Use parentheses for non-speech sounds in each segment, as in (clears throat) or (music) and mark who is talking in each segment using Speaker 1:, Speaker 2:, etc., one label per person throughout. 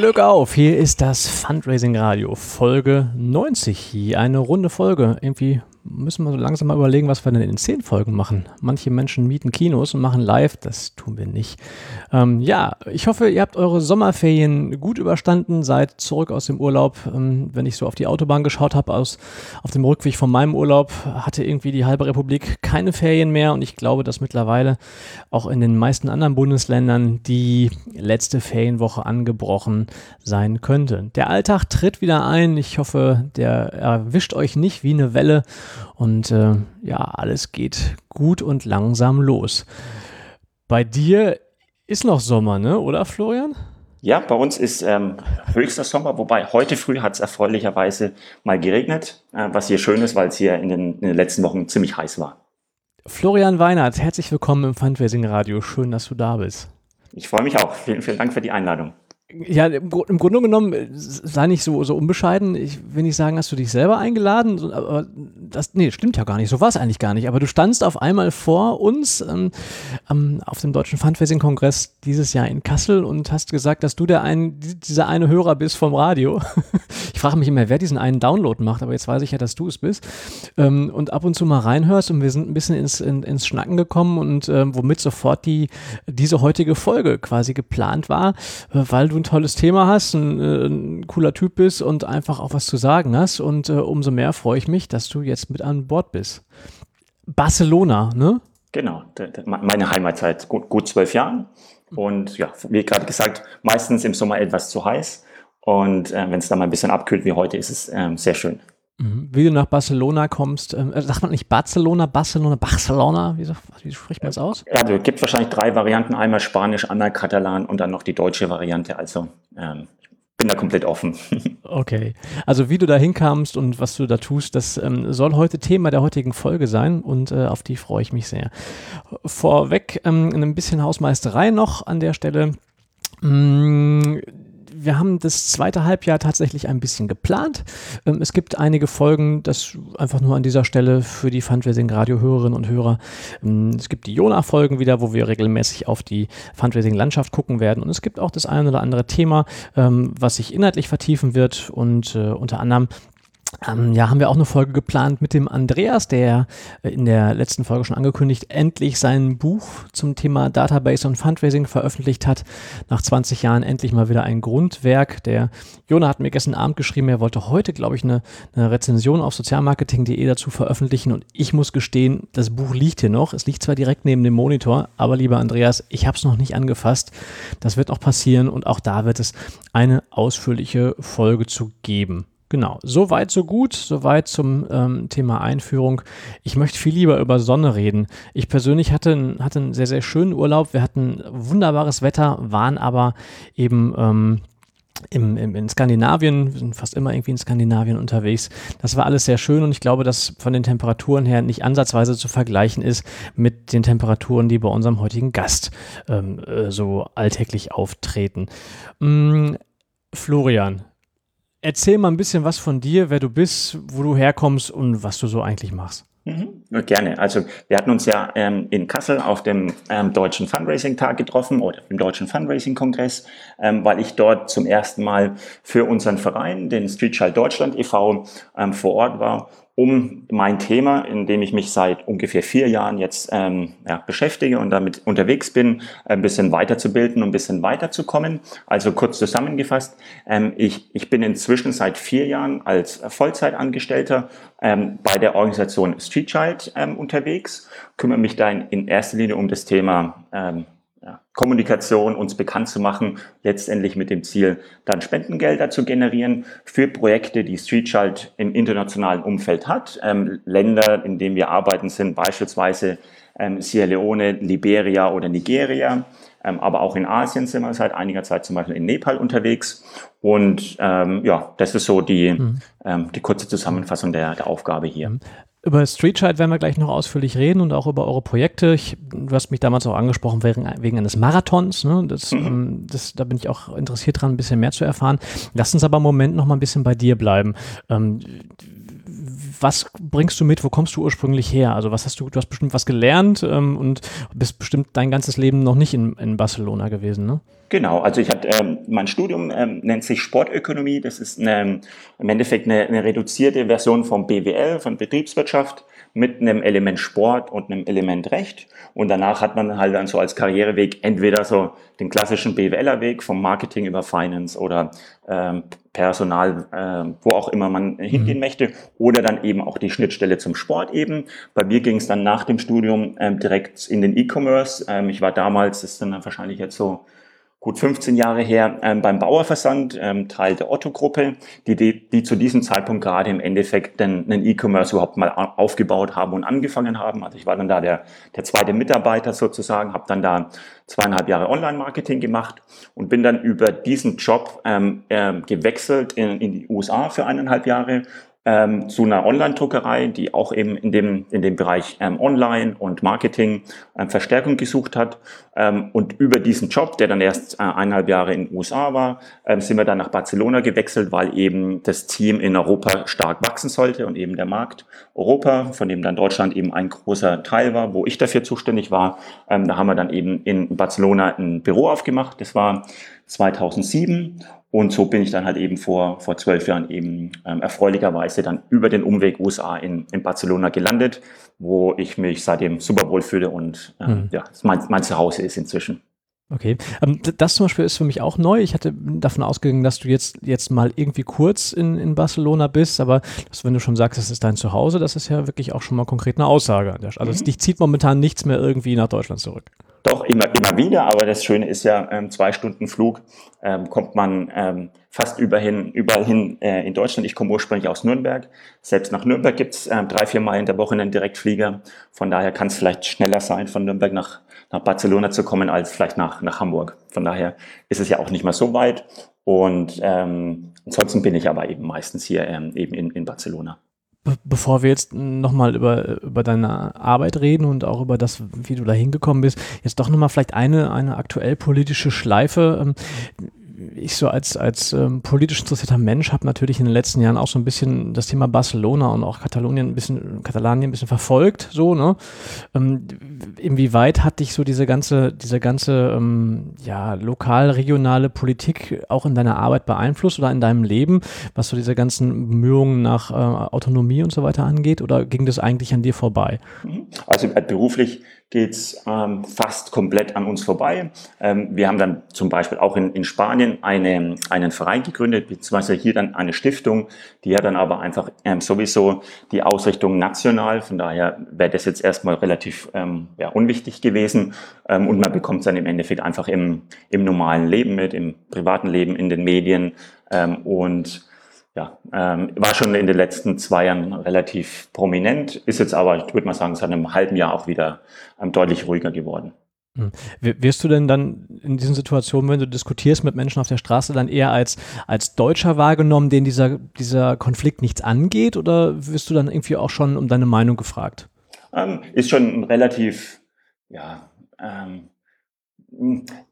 Speaker 1: Glück auf, hier ist das Fundraising Radio, Folge 90. Eine runde Folge. Irgendwie müssen wir so langsam mal überlegen, was wir denn in zehn Folgen machen. Manche Menschen mieten Kinos und machen live, das tun wir nicht. Ähm, ja, ich hoffe, ihr habt eure Sommerferien gut überstanden, seid zurück aus dem Urlaub. Ähm, wenn ich so auf die Autobahn geschaut habe, auf dem Rückweg von meinem Urlaub, hatte irgendwie die halbe Republik keine Ferien mehr und ich glaube, dass mittlerweile auch in den meisten anderen Bundesländern die letzte Ferienwoche angebrochen sein könnte. Der Alltag tritt wieder ein. Ich hoffe, der erwischt euch nicht wie eine Welle und äh, ja, alles geht gut und langsam los. Bei dir ist noch Sommer, ne? Oder Florian?
Speaker 2: Ja, bei uns ist ähm, höchster Sommer, wobei heute früh hat es erfreulicherweise mal geregnet, äh, was hier schön ist, weil es hier in den, in den letzten Wochen ziemlich heiß war.
Speaker 1: Florian Weinert, herzlich willkommen im Fundraising Radio. Schön, dass du da bist.
Speaker 2: Ich freue mich auch. Vielen, vielen Dank für die Einladung.
Speaker 1: Ja, im, im, Grunde genommen, äh, sei nicht so, so unbescheiden. Ich will nicht sagen, hast du dich selber eingeladen, aber das, nee, stimmt ja gar nicht. So war es eigentlich gar nicht. Aber du standst auf einmal vor uns ähm, ähm, auf dem Deutschen Fundraising-Kongress dieses Jahr in Kassel und hast gesagt, dass du der ein, dieser eine Hörer bist vom Radio. (laughs) ich frage mich immer, wer diesen einen Download macht, aber jetzt weiß ich ja, dass du es bist. Ähm, und ab und zu mal reinhörst und wir sind ein bisschen ins, in, ins Schnacken gekommen und ähm, womit sofort die, diese heutige Folge quasi geplant war, äh, weil du ein tolles Thema hast, ein, äh, ein, cooler Typ bist und einfach auch was zu sagen hast. Und äh, umso mehr freue ich mich, dass du jetzt mit an Bord bist. Barcelona, ne?
Speaker 2: Genau, meine Heimatzeit gut, gut zwölf Jahren. Und ja, wie gerade gesagt, meistens im Sommer etwas zu heiß. Und äh, wenn es dann mal ein bisschen abkühlt wie heute, ist es äh, sehr schön.
Speaker 1: Mhm. Wie du nach Barcelona kommst, ähm, äh, sagt man nicht Barcelona, Barcelona, Barcelona? Wie, wie spricht man es aus?
Speaker 2: Ja, also, es gibt wahrscheinlich drei Varianten: einmal Spanisch, einmal Katalan und dann noch die deutsche Variante. Also ähm, ich bin da komplett offen. (laughs)
Speaker 1: Okay. Also wie du da hinkamst und was du da tust, das ähm, soll heute Thema der heutigen Folge sein und äh, auf die freue ich mich sehr. Vorweg ähm, ein bisschen Hausmeisterei noch an der Stelle. Mm, wir haben das zweite Halbjahr tatsächlich ein bisschen geplant. Ähm, es gibt einige Folgen, das einfach nur an dieser Stelle für die Fundraising-Radio-Hörerinnen und Hörer. Ähm, es gibt die Jona-Folgen wieder, wo wir regelmäßig auf die Fundraising-Landschaft gucken werden. Und es gibt auch das ein oder andere Thema, ähm, was sich inhaltlich vertiefen wird. Und äh, unter anderem ähm, ja, haben wir auch eine Folge geplant mit dem Andreas, der äh, in der letzten Folge schon angekündigt, endlich sein Buch zum Thema Database und Fundraising veröffentlicht hat. Nach 20 Jahren endlich mal wieder ein Grundwerk. Der Jona hat mir gestern Abend geschrieben, er wollte heute, glaube ich, eine, eine Rezension auf sozialmarketing.de dazu veröffentlichen und ich muss gestehen, das Buch liegt hier noch. Es liegt zwar direkt neben dem Monitor, aber lieber Andreas, ich habe es noch nicht angefasst. Das wird auch passieren und auch da wird es eine ausführliche Folge zu geben. Genau, so weit, so gut, so weit zum ähm, Thema Einführung. Ich möchte viel lieber über Sonne reden. Ich persönlich hatte, hatte einen sehr, sehr schönen Urlaub. Wir hatten wunderbares Wetter, waren aber eben ähm, im, im, in Skandinavien, wir sind fast immer irgendwie in Skandinavien unterwegs. Das war alles sehr schön und ich glaube, dass von den Temperaturen her nicht ansatzweise zu vergleichen ist mit den Temperaturen, die bei unserem heutigen Gast ähm, äh, so alltäglich auftreten. Mm, Florian, Erzähl mal ein bisschen was von dir, wer du bist, wo du herkommst und was du so eigentlich machst.
Speaker 2: Mhm, gerne. Also wir hatten uns ja ähm, in Kassel auf dem ähm, Deutschen Fundraising-Tag getroffen oder im Deutschen Fundraising-Kongress, ähm, weil ich dort zum ersten Mal für unseren Verein, den Street Child Deutschland e.V., ähm, vor Ort war um mein Thema, in dem ich mich seit ungefähr vier Jahren jetzt ähm, ja, beschäftige und damit unterwegs bin, ein bisschen weiterzubilden und ein bisschen weiterzukommen. Also kurz zusammengefasst, ähm, ich, ich bin inzwischen seit vier Jahren als Vollzeitangestellter ähm, bei der Organisation Street Child ähm, unterwegs, kümmere mich da in, erster Linie um das Thema ähm, Kommunikation uns bekannt zu machen, letztendlich mit dem Ziel, dann Spendengelder zu generieren für Projekte, die Streetchild im internationalen Umfeld hat. Ähm, Länder, in denen wir arbeiten, sind beispielsweise ähm, Sierra Leone, Liberia oder Nigeria. Ähm, aber auch in Asien sind wir seit einiger Zeit zum Beispiel in Nepal unterwegs. Und ähm, ja, das ist so die, mhm. ähm, die kurze Zusammenfassung der, der Aufgabe hier.
Speaker 1: Über Streetchild werden wir gleich noch ausführlich reden und auch über eure Projekte. Ich, du hast mich damals auch angesprochen wegen, wegen eines Marathons. Ne? Das, mhm. ähm, das, da bin ich auch interessiert dran, ein bisschen mehr zu erfahren. Lass uns aber im Moment noch mal ein bisschen bei dir bleiben. Ähm, was bringst du mit? Wo kommst du ursprünglich her? Also was hast du, du hast bestimmt was gelernt ähm, und bist bestimmt dein ganzes Leben noch nicht in, in Barcelona gewesen, ne?
Speaker 2: Genau, also ich hatte ähm, mein Studium ähm, nennt sich Sportökonomie. Das ist eine, im Endeffekt eine, eine reduzierte Version vom BWL, von Betriebswirtschaft mit einem Element Sport und einem Element Recht. Und danach hat man halt dann so als Karriereweg entweder so den klassischen BWLer-Weg vom Marketing über Finance oder ähm, Personal, äh, wo auch immer man hingehen mhm. möchte, oder dann eben auch die Schnittstelle zum Sport eben. Bei mir ging es dann nach dem Studium ähm, direkt in den E-Commerce. Ähm, ich war damals, das ist dann wahrscheinlich jetzt so gut 15 Jahre her ähm, beim Bauerversand, ähm, Teil der Otto-Gruppe, die, die, die zu diesem Zeitpunkt gerade im Endeffekt den E-Commerce überhaupt mal aufgebaut haben und angefangen haben. Also ich war dann da der, der zweite Mitarbeiter sozusagen, habe dann da zweieinhalb Jahre Online-Marketing gemacht und bin dann über diesen Job ähm, äh, gewechselt in, in die USA für eineinhalb Jahre ähm, zu einer Online-Druckerei, die auch eben in dem, in dem Bereich ähm, Online und Marketing ähm, Verstärkung gesucht hat. Ähm, und über diesen Job, der dann erst äh, eineinhalb Jahre in den USA war, ähm, sind wir dann nach Barcelona gewechselt, weil eben das Team in Europa stark wachsen sollte und eben der Markt Europa, von dem dann Deutschland eben ein großer Teil war, wo ich dafür zuständig war. Ähm, da haben wir dann eben in Barcelona ein Büro aufgemacht. Das war 2007 und so bin ich dann halt eben vor, vor zwölf Jahren eben ähm, erfreulicherweise dann über den Umweg USA in, in Barcelona gelandet, wo ich mich seitdem super wohl fühle und äh, mhm. ja, mein, mein Zuhause ist inzwischen.
Speaker 1: Okay, ähm, das zum Beispiel ist für mich auch neu. Ich hatte davon ausgegangen, dass du jetzt, jetzt mal irgendwie kurz in, in Barcelona bist, aber das, wenn du schon sagst, das ist dein Zuhause, das ist ja wirklich auch schon mal konkret eine Aussage. Also mhm. dich zieht momentan nichts mehr irgendwie nach Deutschland zurück.
Speaker 2: Doch, immer, immer wieder, aber das Schöne ist ja, ähm, zwei Stunden Flug ähm, kommt man ähm, fast überhin, überall hin äh, in Deutschland. Ich komme ursprünglich aus Nürnberg. Selbst nach Nürnberg gibt's äh, drei, vier Mal in der Woche einen Direktflieger. Von daher kann es vielleicht schneller sein, von Nürnberg nach, nach Barcelona zu kommen, als vielleicht nach, nach Hamburg. Von daher ist es ja auch nicht mehr so weit. Und ähm, ansonsten bin ich aber eben meistens hier ähm, eben in, in Barcelona
Speaker 1: bevor wir jetzt nochmal über, über deine Arbeit reden und auch über das, wie du da hingekommen bist, jetzt doch nochmal vielleicht eine, eine aktuell politische Schleife. Ich so als, als ähm, politisch interessierter Mensch habe natürlich in den letzten Jahren auch so ein bisschen das Thema Barcelona und auch Katalonien ein bisschen, Katalanien ein bisschen verfolgt, so, ne? Ähm, inwieweit hat dich so diese ganze, diese ganze, ähm, ja, lokal-regionale Politik auch in deiner Arbeit beeinflusst oder in deinem Leben, was so diese ganzen Bemühungen nach äh, Autonomie und so weiter angeht, oder ging das eigentlich an dir vorbei?
Speaker 2: Also äh, beruflich geht's ähm, fast komplett an uns vorbei. Ähm, wir haben dann zum Beispiel auch in, in Spanien eine, einen Verein gegründet, beziehungsweise hier dann eine Stiftung, die hat dann aber einfach ähm, sowieso die Ausrichtung national. Von daher wäre das jetzt erstmal relativ ähm, ja, unwichtig gewesen. Ähm, und man bekommt es dann im Endeffekt einfach im, im normalen Leben mit, im privaten Leben, in den Medien. Ähm, und ja, ähm, war schon in den letzten zwei Jahren relativ prominent, ist jetzt aber, ich würde mal sagen, seit einem halben Jahr auch wieder ähm, deutlich ruhiger geworden.
Speaker 1: Hm. Wirst du denn dann in diesen Situationen, wenn du diskutierst mit Menschen auf der Straße, dann eher als, als Deutscher wahrgenommen, den dieser, dieser Konflikt nichts angeht, oder wirst du dann irgendwie auch schon um deine Meinung gefragt?
Speaker 2: Ähm, ist schon ein relativ, ja, ähm,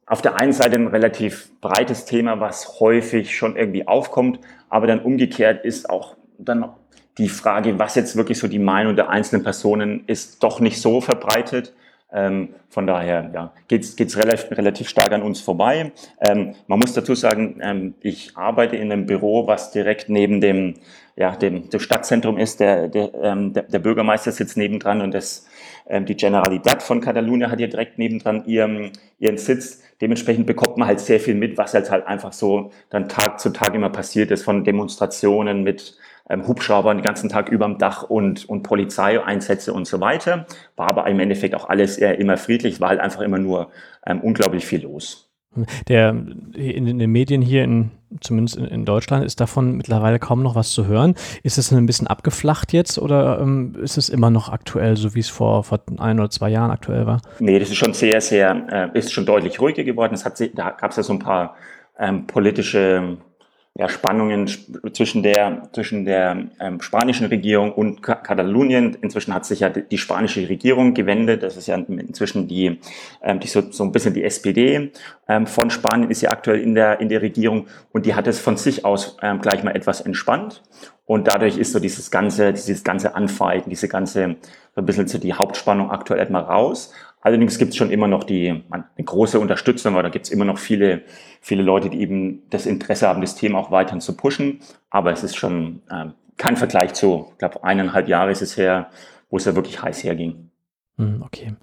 Speaker 2: auf der einen Seite ein relativ breites Thema, was häufig schon irgendwie aufkommt, aber dann umgekehrt ist auch dann die Frage, was jetzt wirklich so die Meinung der einzelnen Personen ist, doch nicht so verbreitet. Ähm, von daher ja, geht es relativ, relativ stark an uns vorbei. Ähm, man muss dazu sagen, ähm, ich arbeite in einem Büro, was direkt neben dem, ja, dem, dem Stadtzentrum ist. Der, der, ähm, der, der Bürgermeister sitzt nebendran und das, ähm, die Generalität von Katalonien hat hier direkt nebendran ihren, ihren Sitz. Dementsprechend bekommt man halt sehr viel mit, was jetzt halt einfach so dann Tag zu Tag immer passiert ist, von Demonstrationen mit ähm, Hubschraubern den ganzen Tag überm Dach und, und Polizeieinsätze und so weiter. War aber im Endeffekt auch alles eher immer friedlich, war halt einfach immer nur ähm, unglaublich viel los.
Speaker 1: Der, in, in, den Medien hier, in, zumindest in, in, Deutschland, ist davon mittlerweile kaum noch was zu hören. Ist es ein bisschen abgeflacht jetzt oder ähm, ist es immer noch aktuell, so wie es vor, vor ein oder zwei Jahren aktuell war?
Speaker 2: Nee, das ist schon sehr, sehr, äh, ist schon deutlich ruhiger geworden. Es hat, da gab es ja so ein paar ähm, politische ja, Spannungen zwischen der, zwischen der ähm, spanischen Regierung und Katalonien. Inzwischen hat sich ja die spanische Regierung gewendet. Das ist ja inzwischen die, ähm, die so, so ein bisschen die SPD ähm, von Spanien ist ja aktuell in der, in der Regierung und die hat es von sich aus ähm, gleich mal etwas entspannt. Und dadurch ist so dieses ganze, dieses ganze Anfeigen, diese ganze, so ein bisschen so die Hauptspannung aktuell etwas raus. Allerdings gibt es schon immer noch die eine große Unterstützung, oder gibt es immer noch viele, viele Leute, die eben das Interesse haben, das Thema auch weiterhin zu pushen. Aber es ist schon äh, kein Vergleich zu, ich glaube, eineinhalb Jahre ist es her, wo es ja wirklich heiß herging.
Speaker 1: Hm, okay.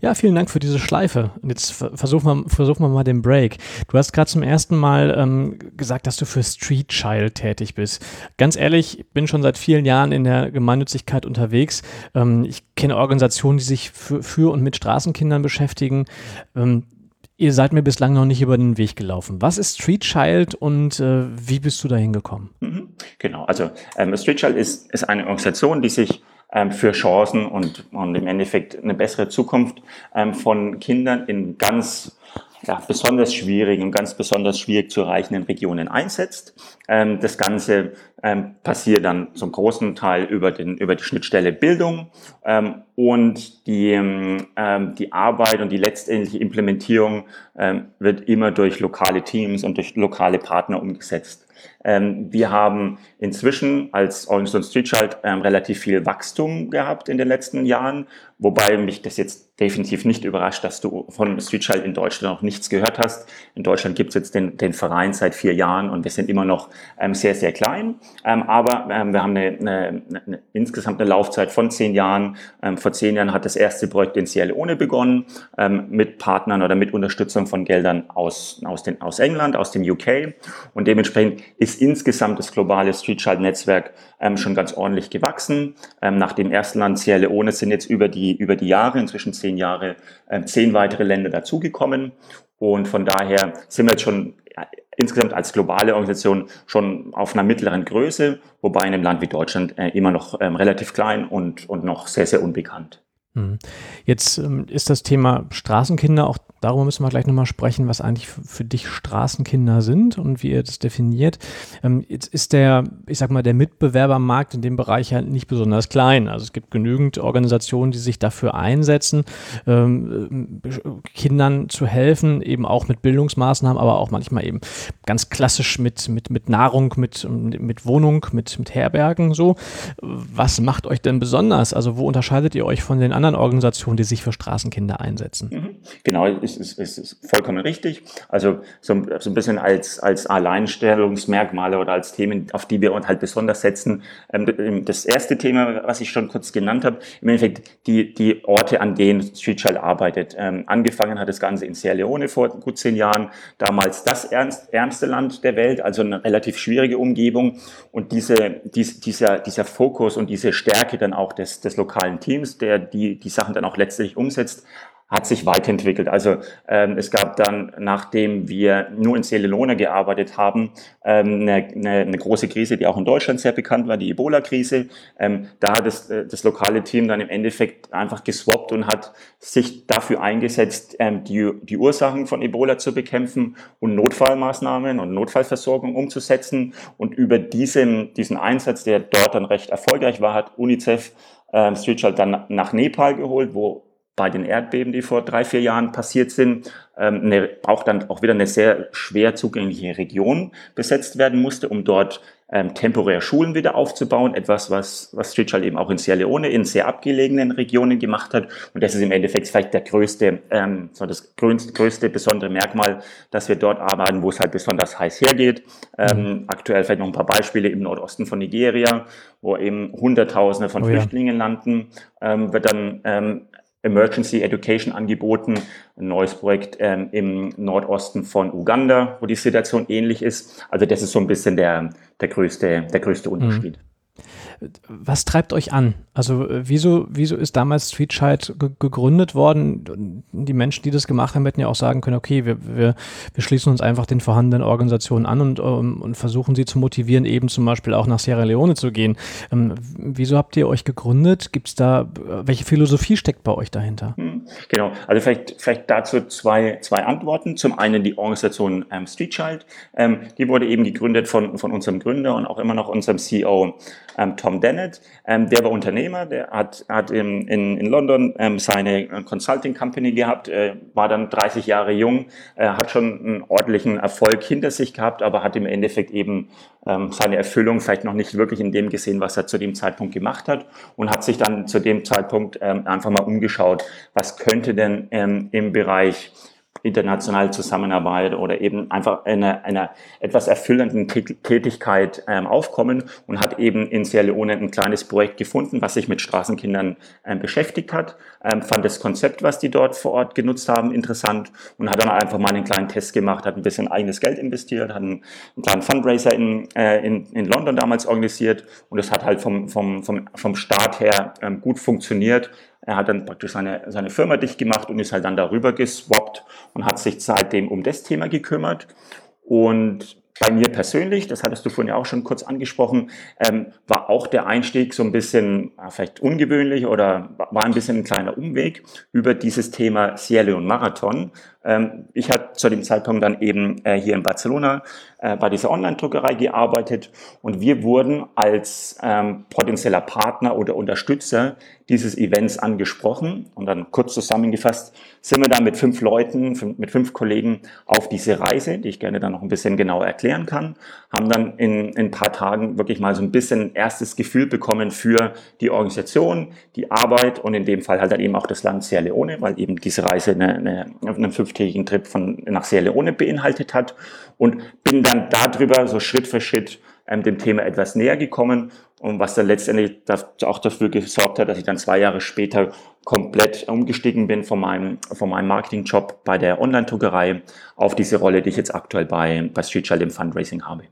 Speaker 1: Ja, vielen Dank für diese Schleife. Jetzt versuchen wir, versuchen wir mal den Break. Du hast gerade zum ersten Mal ähm, gesagt, dass du für Street Child tätig bist. Ganz ehrlich, ich bin schon seit vielen Jahren in der Gemeinnützigkeit unterwegs. Ähm, ich kenne Organisationen, die sich für, für und mit Straßenkindern beschäftigen. Ähm, ihr seid mir bislang noch nicht über den Weg gelaufen. Was ist Street Child und äh, wie bist du dahin gekommen?
Speaker 2: Mhm. Genau, also ähm, Street Child ist, ist eine Organisation, die sich für Chancen und, und im Endeffekt eine bessere Zukunft ähm, von Kindern in ganz ja, besonders schwierigen und ganz besonders schwierig zu erreichenden Regionen einsetzt. Ähm, das Ganze ähm, passiert dann zum großen Teil über, den, über die Schnittstelle Bildung ähm, und die, ähm, die Arbeit und die letztendliche Implementierung ähm, wird immer durch lokale Teams und durch lokale Partner umgesetzt. Ähm, wir haben inzwischen als Organisation Streetchild ähm, relativ viel Wachstum gehabt in den letzten Jahren, wobei mich das jetzt definitiv nicht überrascht, dass du von Streetchild in Deutschland noch nichts gehört hast. In Deutschland gibt es jetzt den, den Verein seit vier Jahren und wir sind immer noch ähm, sehr, sehr klein. Ähm, aber ähm, wir haben eine, eine, eine, insgesamt eine Laufzeit von zehn Jahren. Ähm, vor zehn Jahren hat das erste Projekt in Sierra Leone begonnen, mit Partnern oder mit Unterstützung von Geldern aus, aus, den, aus England, aus dem UK. Und dementsprechend ist insgesamt das globale Streetchild-Netzwerk ähm, schon ganz ordentlich gewachsen. Ähm, nach dem ersten Land Sierra Leone sind jetzt über die, über die Jahre, inzwischen zehn Jahre, ähm, zehn weitere Länder dazugekommen. Und von daher sind wir jetzt schon ja, insgesamt als globale Organisation schon auf einer mittleren Größe, wobei in einem Land wie Deutschland äh, immer noch ähm, relativ klein und, und noch sehr, sehr unbekannt.
Speaker 1: Hm. Jetzt ähm, ist das Thema Straßenkinder auch Darüber müssen wir gleich nochmal sprechen, was eigentlich für dich Straßenkinder sind und wie ihr das definiert. Ähm, jetzt ist der, ich sag mal, der Mitbewerbermarkt in dem Bereich halt nicht besonders klein. Also es gibt genügend Organisationen, die sich dafür einsetzen, ähm, Kindern zu helfen, eben auch mit Bildungsmaßnahmen, aber auch manchmal eben ganz klassisch mit, mit, mit Nahrung, mit, mit Wohnung, mit, mit Herbergen so. Was macht euch denn besonders? Also wo unterscheidet ihr euch von den anderen Organisationen, die sich für Straßenkinder einsetzen?
Speaker 2: Mhm. Genau, ist, ist, ist vollkommen richtig. Also so, so ein bisschen als, als Alleinstellungsmerkmale oder als Themen, auf die wir uns halt besonders setzen. Ähm, das erste Thema, was ich schon kurz genannt habe, im Endeffekt die, die Orte, an denen Street Child arbeitet. Ähm, angefangen hat das Ganze in Sierra Leone vor gut zehn Jahren, damals das ärmste Land der Welt, also eine relativ schwierige Umgebung. Und diese, dies, dieser, dieser Fokus und diese Stärke dann auch des, des lokalen Teams, der die, die Sachen dann auch letztlich umsetzt, hat sich weiterentwickelt. Also ähm, es gab dann, nachdem wir nur in Celelone gearbeitet haben, ähm, eine, eine, eine große Krise, die auch in Deutschland sehr bekannt war, die Ebola-Krise. Ähm, da hat das, äh, das lokale Team dann im Endeffekt einfach geswappt und hat sich dafür eingesetzt, ähm, die, die Ursachen von Ebola zu bekämpfen und Notfallmaßnahmen und Notfallversorgung umzusetzen. Und über diesen, diesen Einsatz, der dort dann recht erfolgreich war, hat UNICEF ähm, Street Child dann nach Nepal geholt, wo bei den Erdbeben, die vor drei, vier Jahren passiert sind, ähm, eine, auch dann auch wieder eine sehr schwer zugängliche Region besetzt werden musste, um dort ähm, temporär Schulen wieder aufzubauen. Etwas, was, was Streetchild eben auch in Sierra Leone in sehr abgelegenen Regionen gemacht hat. Und das ist im Endeffekt vielleicht der größte, ähm, so das größte, größte besondere Merkmal, dass wir dort arbeiten, wo es halt besonders heiß hergeht. Ähm, mhm. aktuell vielleicht noch ein paar Beispiele im Nordosten von Nigeria, wo eben Hunderttausende von oh, Flüchtlingen ja. landen, ähm, wird dann ähm, Emergency Education angeboten, ein neues Projekt ähm, im Nordosten von Uganda, wo die Situation ähnlich ist. Also das ist so ein bisschen der, der, größte, der größte mhm.
Speaker 1: Was treibt euch an? Also äh, wieso, wieso ist damals Streetchild gegründet worden? Die Menschen, die das gemacht haben, hätten ja auch sagen können, okay, wir, wir, wir schließen uns einfach den vorhandenen Organisationen an und, um, ähm, und versuchen sie zu motivieren, eben zum Beispiel auch nach Sierra Leone zu gehen. Ähm, wieso habt ihr euch gegründet? Gibt es da, welche Philosophie steckt bei euch dahinter? Hm,
Speaker 2: genau, also vielleicht, vielleicht dazu zwei, zwei Antworten. Zum einen die Organisation ähm, Streetchild. Ähm, die wurde eben gegründet von, von unserem Gründer und auch immer noch unserem CEO ähm, Tom Dennett. Ähm, der war Unternehmer, der hat, hat in, in, in London ähm, seine Consulting Company gehabt, äh, war dann 30 Jahre jung, äh, hat schon einen ordentlichen Erfolg hinter sich gehabt, aber hat im Endeffekt eben ähm, seine Erfüllung vielleicht noch nicht wirklich in dem gesehen, was er zu dem Zeitpunkt gemacht hat und hat sich dann zu dem Zeitpunkt ähm, einfach mal umgeschaut, was könnte denn ähm, im Bereich internationale Zusammenarbeit oder eben einfach einer, einer etwas erfüllenden Tätigkeit ähm, aufkommen und hat eben in Sierra Leone ein kleines Projekt gefunden, was sich mit Straßenkindern ähm, beschäftigt hat, ähm, fand das Konzept, was die dort vor Ort genutzt haben, interessant und hat dann einfach mal einen kleinen Test gemacht, hat ein bisschen eigenes Geld investiert, hat einen, einen kleinen Fundraiser in, äh, in, in London damals organisiert und es hat halt vom, vom, vom, vom Start her ähm, gut funktioniert er hat dann praktisch seine, seine Firma dicht gemacht und ist halt dann darüber geswappt und hat sich seitdem um das Thema gekümmert. Und bei mir persönlich, das hattest du vorhin ja auch schon kurz angesprochen, ähm, war auch der Einstieg so ein bisschen ja, vielleicht ungewöhnlich oder war ein bisschen ein kleiner Umweg über dieses Thema Sierra Leone Marathon. Ähm, ich hatte zu dem Zeitpunkt dann eben äh, hier in Barcelona äh, bei dieser Online-Druckerei gearbeitet und wir wurden als ähm, potenzieller Partner oder Unterstützer dieses Events angesprochen und dann kurz zusammengefasst sind wir dann mit fünf Leuten, fünf, mit fünf Kollegen auf diese Reise, die ich gerne dann noch ein bisschen genauer erklären kann, haben dann in, in ein paar Tagen wirklich mal so ein bisschen erstes Gefühl bekommen für die Organisation, die Arbeit und in dem Fall halt dann eben auch das Land Sierra Leone, weil eben diese Reise eine, eine, einen fünftägigen Trip von, nach Sierra Leone beinhaltet hat und bin dann darüber so Schritt für Schritt ähm, dem Thema etwas näher gekommen und was dann letztendlich auch dafür gesorgt hat, dass ich dann zwei Jahre später komplett umgestiegen bin von meinem, von meinem Marketingjob bei der Online-Druckerei auf diese Rolle, die ich jetzt aktuell bei, bei Street Child im Fundraising habe.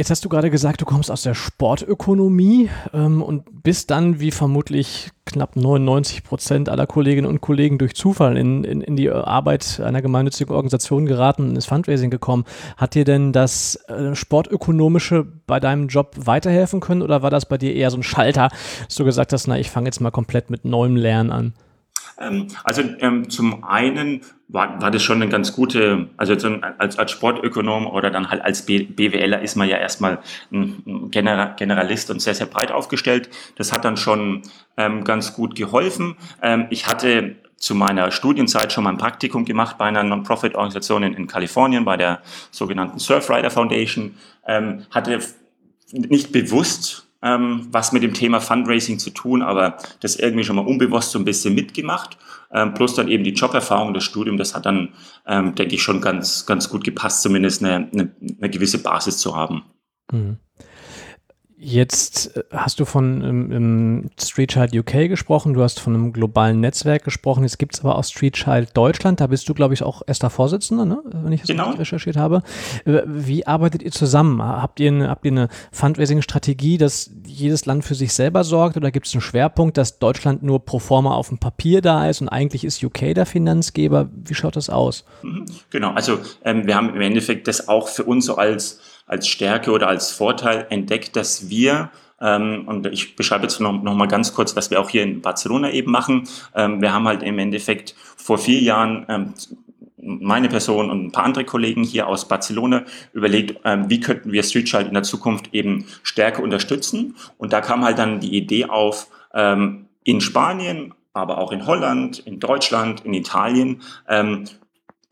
Speaker 1: Jetzt hast du gerade gesagt, du kommst aus der Sportökonomie ähm, und bist dann, wie vermutlich knapp 99 Prozent aller Kolleginnen und Kollegen durch Zufall in, in, in die Arbeit einer gemeinnützigen Organisation geraten und ins Fundraising gekommen. Hat dir denn das äh, Sportökonomische bei deinem Job weiterhelfen können oder war das bei dir eher so ein Schalter, dass du gesagt hast, na, ich fange jetzt mal komplett mit neuem Lernen an?
Speaker 2: Ähm, also ähm, zum einen war, war das schon eine ganz gute, also als, als Sportökonom oder dann halt als BWLer ist man ja erstmal ein Generalist und sehr, sehr breit aufgestellt. Das hat dann schon ähm, ganz gut geholfen. Ähm, ich hatte zu meiner Studienzeit schon mal ein Praktikum gemacht bei einer Non-Profit-Organisation in, in, Kalifornien, bei der sogenannten Surfrider Foundation. Ähm, hatte nicht bewusst ähm, was mit dem Thema Fundraising zu tun, aber das irgendwie schon mal unbewusst so ein bisschen mitgemacht. Ähm, plus dann eben die Joberfahrung, das Studium, das hat dann, ähm, denke ich, schon ganz, ganz gut gepasst, zumindest eine, eine, eine gewisse Basis zu haben. Mhm.
Speaker 1: Jetzt äh, hast du von ähm, ähm, Street Child UK gesprochen, du hast von einem globalen Netzwerk gesprochen, jetzt gibt es aber auch Street Child Deutschland, da bist du, glaube ich, auch erster Vorsitzender, ne? wenn ich das genau. recherchiert habe. Äh, wie arbeitet ihr zusammen? Habt ihr eine, habt ihr eine Fundraising-Strategie, dass jedes Land für sich selber sorgt oder gibt es einen Schwerpunkt, dass Deutschland nur pro forma auf dem Papier da ist und eigentlich ist UK der Finanzgeber? Wie schaut das aus?
Speaker 2: Mhm. Genau, also ähm, wir haben im Endeffekt das auch für uns so als als Stärke oder als Vorteil entdeckt, dass wir ähm, und ich beschreibe jetzt noch, noch mal ganz kurz, was wir auch hier in Barcelona eben machen. Ähm, wir haben halt im Endeffekt vor vier Jahren ähm, meine Person und ein paar andere Kollegen hier aus Barcelona überlegt, wie könnten wir Streetchild in der Zukunft eben stärker unterstützen. Und da kam halt dann die Idee auf, in Spanien, aber auch in Holland, in Deutschland, in Italien, ähm,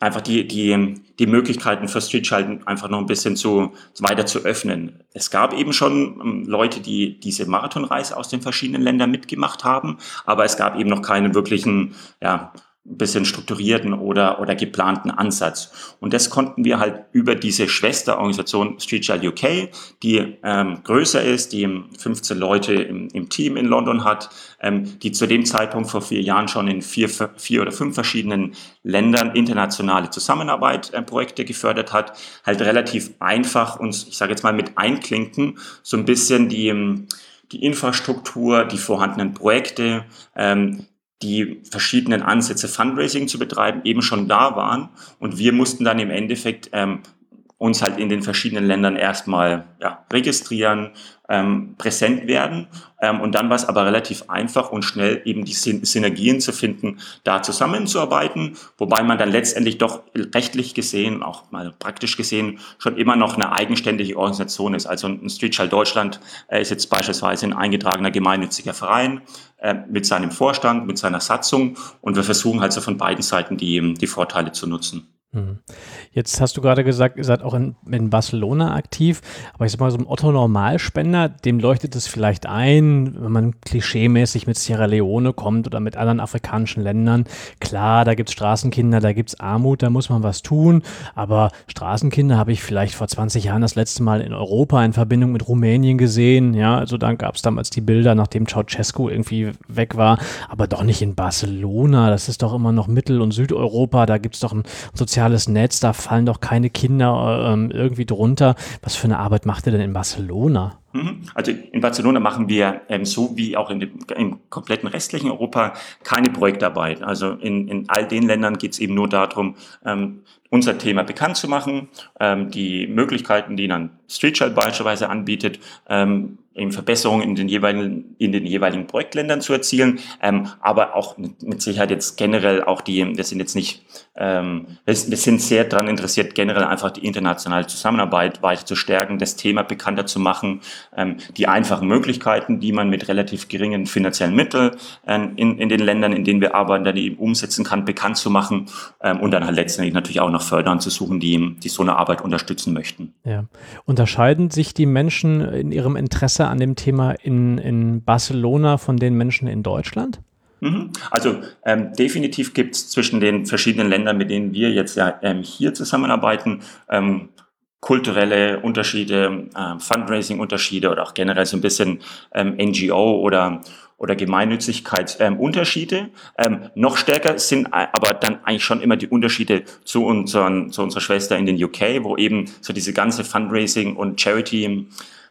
Speaker 2: einfach die, die, die Möglichkeiten für Streetschalten einfach noch ein bisschen zu, weiter zu öffnen. Es gab eben schon ähm, Leute, die diese Marathonreise aus den verschiedenen Ländern mitgemacht haben, aber es gab eben noch keinen wirklichen, ja, bisschen strukturierten oder, oder geplanten Ansatz. Und das konnten wir halt über diese Schwesterorganisation Street Child UK, die ähm, größer ist, die 15 Leute im, im Team in London hat, ähm, die zu dem Zeitpunkt vor vier Jahren schon in vier, vier oder fünf verschiedenen Ländern internationale Zusammenarbeit äh, Projekte gefördert hat, halt relativ einfach uns, ich sage jetzt mal mit einklinken, so ein bisschen die die Infrastruktur, die vorhandenen Projekte, ähm, die verschiedenen Ansätze, Fundraising zu betreiben, eben schon da waren. Und wir mussten dann im Endeffekt ähm, uns halt in den verschiedenen Ländern erstmal ja, registrieren, ähm, präsent werden. Ähm, und dann war es aber relativ einfach und schnell eben die Synergien zu finden, da zusammenzuarbeiten, wobei man dann letztendlich doch rechtlich gesehen, auch mal praktisch gesehen, schon immer noch eine eigenständige Organisation ist. Also ein Streetchild Deutschland äh, ist jetzt beispielsweise ein eingetragener gemeinnütziger Verein äh, mit seinem Vorstand, mit seiner Satzung und wir versuchen halt so von beiden Seiten die, die Vorteile zu nutzen.
Speaker 1: Mhm. Jetzt hast du gerade gesagt, ihr seid auch in, in, Barcelona aktiv, aber ich sag mal, so ein Otto-Normalspender, dem leuchtet es vielleicht ein, wenn man klischeemäßig mit Sierra Leone kommt oder mit anderen afrikanischen Ländern. Klar, da gibt es Straßenkinder, da gibt es Armut, da muss man was tun, aber Straßenkinder habe ich vielleicht vor 20 Jahren das letzte Mal in Europa in Verbindung mit Rumänien gesehen. Ja, also dann gab es damals die Bilder, nachdem Ceausescu irgendwie weg war, aber doch nicht in Barcelona. Das ist doch immer noch Mittel- und Südeuropa, da gibt es doch ein soziales soziales Netz, da fallen doch keine Kinder ähm, irgendwie drunter. Was für eine Arbeit macht ihr denn in Barcelona?
Speaker 2: Mhm. Also in Barcelona machen wir ähm, so wie auch in dem, im kompletten restlichen Europa keine Projektarbeit. Also in, in all den Ländern geht es eben nur darum, ähm, unser Thema bekannt zu machen, ähm, die Möglichkeiten, die dann Streetchild beispielsweise anbietet, ähm, eben Verbesserungen in den jeweiligen, in den jeweiligen Projektländern zu erzielen, ähm, aber auch mit Sicherheit jetzt generell auch die, wir sind jetzt nicht, ähm, wir sind sehr daran interessiert, generell einfach die internationale Zusammenarbeit weiter zu stärken, das Thema bekannter zu machen, ähm, die einfachen Möglichkeiten, die man mit relativ geringen finanziellen Mitteln äh, in, in den Ländern, in denen wir arbeiten, dann eben umsetzen kann, bekannt zu machen ähm, und dann halt letztendlich natürlich auch noch Fördern zu suchen, die, die so eine Arbeit unterstützen möchten.
Speaker 1: Ja. Unterscheiden sich die Menschen in ihrem Interesse an dem Thema in, in Barcelona von den Menschen in Deutschland?
Speaker 2: Mhm. Also ähm, definitiv gibt es zwischen den verschiedenen Ländern, mit denen wir jetzt ja ähm, hier zusammenarbeiten, ähm, kulturelle Unterschiede, äh, Fundraising-Unterschiede oder auch generell so ein bisschen ähm, NGO oder oder Gemeinnützigkeitsunterschiede. Ähm, ähm, noch stärker sind aber dann eigentlich schon immer die Unterschiede zu, unseren, zu unserer Schwester in den UK, wo eben so diese ganze Fundraising- und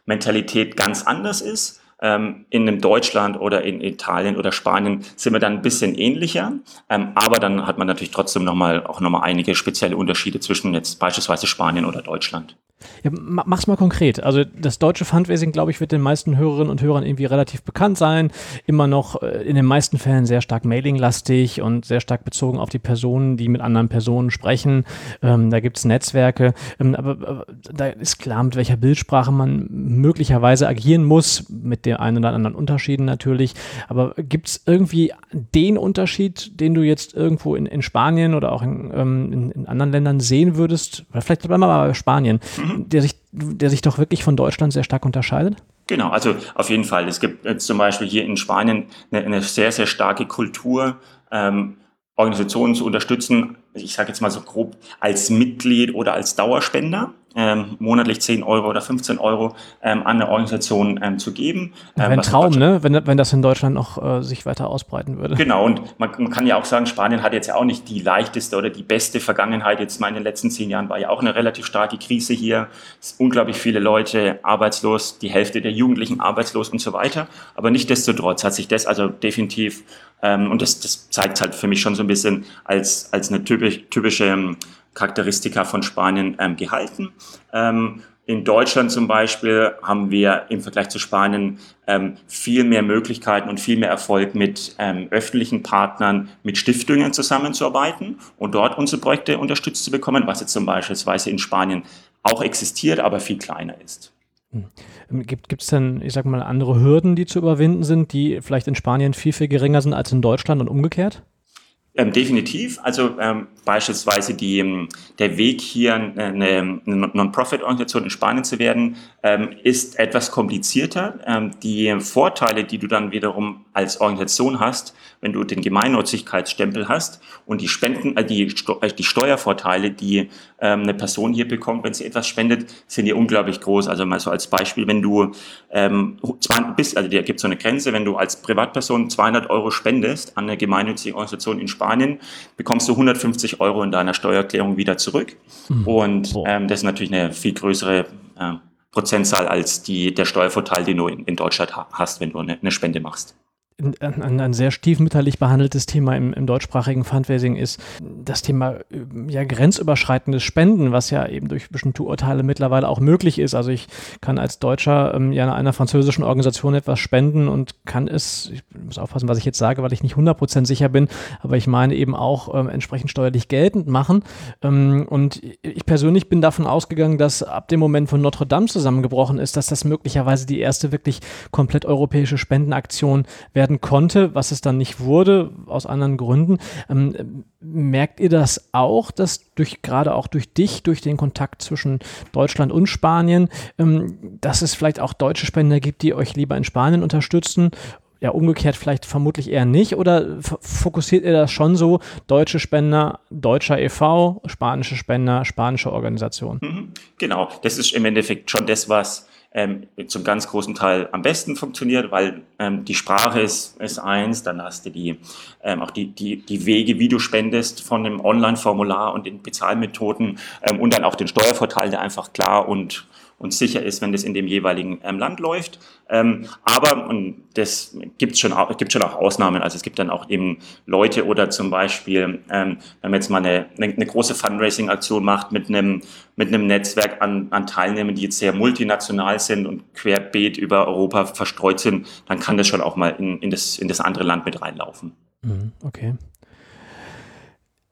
Speaker 2: Charity-Mentalität ganz anders ist. Ähm, in einem Deutschland oder in Italien oder Spanien sind wir dann ein bisschen ähnlicher, ähm, aber dann hat man natürlich trotzdem nochmal auch nochmal einige spezielle Unterschiede zwischen jetzt beispielsweise Spanien oder Deutschland.
Speaker 1: Ja, mach's mal konkret. Also das deutsche Fundraising, glaube ich, wird den meisten Hörerinnen und Hörern irgendwie relativ bekannt sein. Immer noch äh, in den meisten Fällen sehr stark mailinglastig und sehr stark bezogen auf die Personen, die mit anderen Personen sprechen. Ähm, da gibt's Netzwerke. Ähm, aber, aber, da ist klar, mit welcher Bildsprache man möglicherweise agieren muss, mit den einen oder anderen Unterschieden natürlich. Aber gibt's irgendwie den Unterschied, den du jetzt irgendwo in, in Spanien oder auch in, ähm, in, anderen Ländern sehen würdest? Oder vielleicht bleiben wir mal bei Spanien. Mhm der, sich, der sich doch wirklich von Deutschland sehr stark unterscheidet?
Speaker 2: Genau, also auf jeden Fall. Es gibt jetzt zum Beispiel hier in Spanien eine, eine sehr, sehr starke Kultur, ähm, Organisationen zu unterstützen, ich sage jetzt mal so grob, als Mitglied oder als Dauerspender ähm, monatlich 10 Euro oder 15 Euro ähm, an eine Organisation ähm, zu geben.
Speaker 1: Ähm, ein Traum, ne? wenn, wenn das in Deutschland noch äh, sich weiter ausbreiten würde.
Speaker 2: Genau, und man, man, kann ja auch sagen, Spanien hat jetzt ja auch nicht die leichteste oder die beste Vergangenheit. Jetzt mal in den letzten zehn Jahren war ja auch eine relativ starke Krise hier. Unglaublich viele Leute arbeitslos, die Hälfte der Jugendlichen arbeitslos und so weiter. Aber nichtdestotrotz hat sich das also definitiv, ähm, und das, das zeigt halt für mich schon so ein bisschen als, als eine typisch, typische ähm, Charakteristika von Spanien ähm, gehalten. Ähm, in Deutschland zum Beispiel haben wir im Vergleich zu Spanien ähm, viel mehr Möglichkeiten und viel mehr Erfolg mit ähm, öffentlichen Partnern, mit Stiftungen zusammenzuarbeiten und dort unsere Projekte unterstützt zu bekommen, was jetzt zum Beispiel in Spanien auch existiert, aber viel kleiner ist.
Speaker 1: Hm. Ähm, gibt es denn, ich sag mal, andere Hürden, die zu überwinden sind, die vielleicht in Spanien viel, viel geringer sind als in Deutschland und umgekehrt?
Speaker 2: Ähm, definitiv. Also ähm, beispielsweise die, ähm, der Weg hier eine, eine Non-Profit-Organisation in Spanien zu werden, ähm, ist etwas komplizierter. Ähm, die Vorteile, die du dann wiederum als Organisation hast, wenn du den Gemeinnützigkeitsstempel hast und die Spenden, äh, die, äh, die Steuervorteile, die ähm, eine Person hier bekommt, wenn sie etwas spendet, sind hier unglaublich groß. Also mal so als Beispiel, wenn du ähm, bist, also da gibt es so eine Grenze, wenn du als Privatperson 200 Euro spendest an eine gemeinnützige Organisation in Spanien, Spanien bekommst du 150 Euro in deiner Steuererklärung wieder zurück. Mhm. Und ähm, das ist natürlich eine viel größere äh, Prozentzahl als die, der Steuervorteil, den du in, in Deutschland hast, wenn du eine, eine Spende machst
Speaker 1: ein, ein, sehr stiefmütterlich behandeltes Thema im, im, deutschsprachigen Fundraising ist das Thema ja, grenzüberschreitendes Spenden, was ja eben durch bestimmte Urteile mittlerweile auch möglich ist. Also ich kann als Deutscher ähm, ja einer französischen Organisation etwas spenden und kann es, ich muss aufpassen, was ich jetzt sage, weil ich nicht 100% sicher bin, aber ich meine eben auch ähm, entsprechend steuerlich geltend machen. Ähm, und ich persönlich bin davon ausgegangen, dass ab dem Moment, wo Notre Dame zusammengebrochen ist, dass das möglicherweise die erste wirklich komplett europäische Spendenaktion werden werden konnte, was es dann nicht wurde, aus anderen Gründen. Ähm, merkt ihr das auch, dass durch gerade auch durch dich, durch den Kontakt zwischen Deutschland und Spanien, ähm, dass es vielleicht auch deutsche Spender gibt, die euch lieber in Spanien unterstützen? Ja, umgekehrt vielleicht vermutlich eher nicht oder fokussiert ihr das schon so? Deutsche Spender, deutscher e.V., spanische Spender, spanische Organisation?
Speaker 2: Mhm. Genau, das ist im Endeffekt schon das, was ähm, zum ganz großen Teil am besten funktioniert, weil ähm, die Sprache ist, ist eins, dann hast du die, ähm, auch die, die, die Wege, wie du spendest von dem Online-Formular und den Bezahlmethoden ähm, und dann auch den Steuervorteil, der einfach klar und und sicher ist, wenn das in dem jeweiligen ähm, Land läuft. Ähm, aber, und das gibt schon, gibt schon auch Ausnahmen, also es gibt dann auch eben Leute oder zum Beispiel, ähm, wenn man jetzt mal eine, eine, große Fundraising-Aktion macht mit einem, mit einem Netzwerk an, an Teilnehmern, die jetzt sehr multinational sind und querbeet über Europa verstreut sind, dann kann das schon auch mal in, in, das, in das andere Land mit reinlaufen.
Speaker 1: Mhm, okay.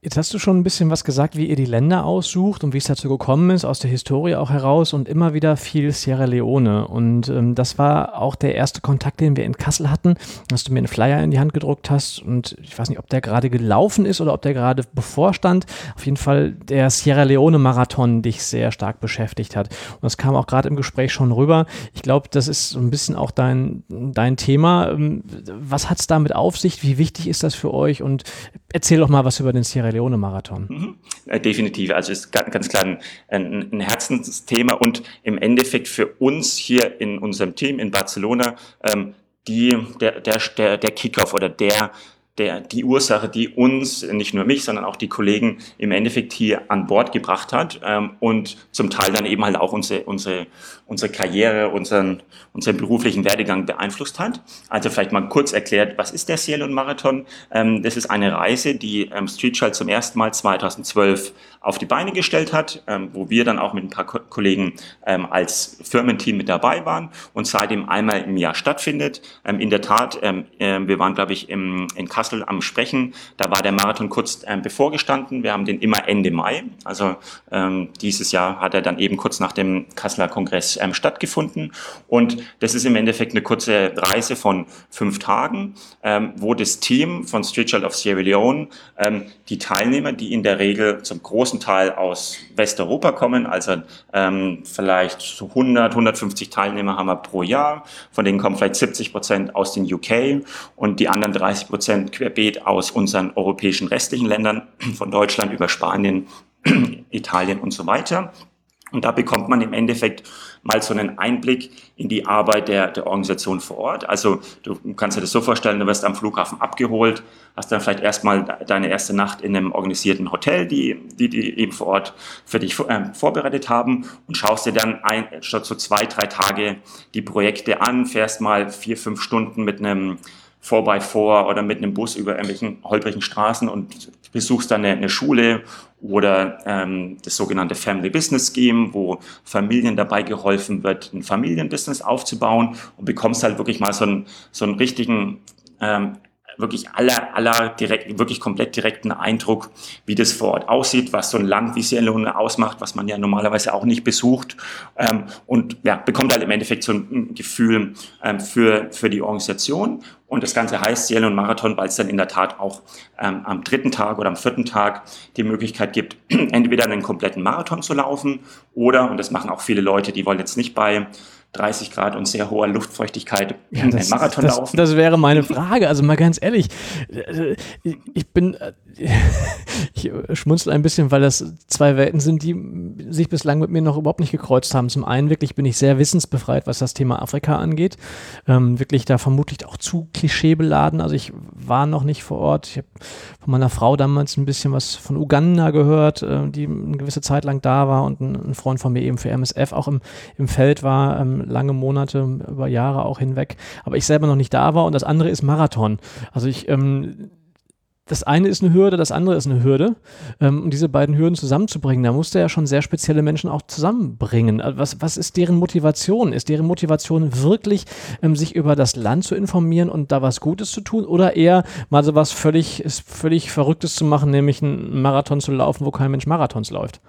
Speaker 1: Jetzt hast du schon ein bisschen was gesagt, wie ihr die Länder aussucht und wie es dazu gekommen ist, aus der Historie auch heraus und immer wieder viel Sierra Leone. Und ähm, das war auch der erste Kontakt, den wir in Kassel hatten, dass du mir einen Flyer in die Hand gedruckt hast. Und ich weiß nicht, ob der gerade gelaufen ist oder ob der gerade bevorstand. Auf jeden Fall der Sierra Leone Marathon dich sehr stark beschäftigt hat. Und das kam auch gerade im Gespräch schon rüber. Ich glaube, das ist so ein bisschen auch dein, dein Thema. Ähm, was hat es damit auf sich? Wie wichtig ist das für euch? Und erzähl doch mal was über den Sierra Leone Leone-Marathon.
Speaker 2: Mhm. Äh, definitiv. Also ist ganz klar ein, ein, Herzensthema und im Endeffekt für uns hier in unserem Team in Barcelona ähm, die, der, der, der, der Kickoff oder der der, die Ursache, die uns, nicht nur mich, sondern auch die Kollegen im Endeffekt hier an Bord gebracht hat ähm, und zum Teil dann eben halt auch unsere, unsere, unsere Karriere, unseren, unseren beruflichen Werdegang beeinflusst hat. Also vielleicht mal kurz erklärt, was ist der Cielo Marathon? Ähm, das ist eine Reise, die ähm, Street zum ersten Mal 2012 auf die Beine gestellt hat, ähm, wo wir dann auch mit ein paar Ko Kollegen ähm, als Firmenteam mit dabei waren und seitdem einmal im Jahr stattfindet. Ähm, in der Tat, ähm, äh, wir waren, glaube ich, im, in Kassel am Sprechen. Da war der Marathon kurz ähm, bevorgestanden. Wir haben den immer Ende Mai. Also ähm, dieses Jahr hat er dann eben kurz nach dem Kasseler Kongress ähm, stattgefunden. Und das ist im Endeffekt eine kurze Reise von fünf Tagen, ähm, wo das Team von Street Child of Sierra Leone ähm, die Teilnehmer, die in der Regel zum großen Teil aus Westeuropa kommen, also ähm, vielleicht so 100, 150 Teilnehmer haben wir pro Jahr, von denen kommen vielleicht 70 Prozent aus den UK und die anderen 30 Prozent querbeet aus unseren europäischen restlichen Ländern, (clears throat) von Deutschland über Spanien, (clears throat) Italien und so weiter. Und da bekommt man im Endeffekt mal so einen Einblick in die Arbeit der, der Organisation vor Ort. Also du kannst dir das so vorstellen, du wirst am Flughafen abgeholt, hast dann vielleicht erstmal deine erste Nacht in einem organisierten Hotel, die die, die eben vor Ort für dich äh, vorbereitet haben und schaust dir dann ein, statt so zwei, drei Tage die Projekte an, fährst mal vier, fünf Stunden mit einem 4x4 oder mit einem Bus über irgendwelchen holprigen Straßen und besuchst dann eine, eine Schule oder ähm, das sogenannte Family Business Scheme, wo Familien dabei geholfen wird, ein Familienbusiness aufzubauen und bekommst halt wirklich mal so einen, so einen richtigen ähm, wirklich aller, aller direkt, wirklich komplett direkten Eindruck, wie das vor Ort aussieht, was so ein Land wie Sierra Leone ausmacht, was man ja normalerweise auch nicht besucht. Ähm, und ja, bekommt halt im Endeffekt so ein Gefühl ähm, für, für die Organisation. Und das Ganze heißt Sierra Leone Marathon, weil es dann in der Tat auch ähm, am dritten Tag oder am vierten Tag die Möglichkeit gibt, (clears throat) entweder einen kompletten Marathon zu laufen oder, und das machen auch viele Leute, die wollen jetzt nicht bei 30 Grad und sehr hoher Luftfeuchtigkeit
Speaker 1: ja, einen Marathon das, laufen? Das wäre meine Frage. Also mal ganz ehrlich, äh, ich bin, äh, (laughs) ich schmunzel ein bisschen, weil das zwei Welten sind, die sich bislang mit mir noch überhaupt nicht gekreuzt haben. Zum einen wirklich bin ich sehr wissensbefreit, was das Thema Afrika angeht. Ähm, wirklich da vermutlich auch zu klischeebeladen. Also ich war noch nicht vor Ort. Ich habe von meiner Frau damals ein bisschen was von Uganda gehört, äh, die eine gewisse Zeit lang da war und ein, ein Freund von mir eben für MSF auch im, im Feld war, ähm, lange Monate, über Jahre auch hinweg. Aber ich selber noch nicht da war und das andere ist Marathon. Also ich ähm, das eine ist eine Hürde, das andere ist eine Hürde. Ähm, und diese beiden Hürden zusammenzubringen, da musste er schon sehr spezielle Menschen auch zusammenbringen. Äh, was, was ist deren Motivation? Ist deren Motivation wirklich, ähm, sich über das Land zu informieren und da was Gutes zu tun oder eher mal so was völlig, völlig Verrücktes zu machen, nämlich einen Marathon zu laufen, wo kein Mensch Marathons läuft?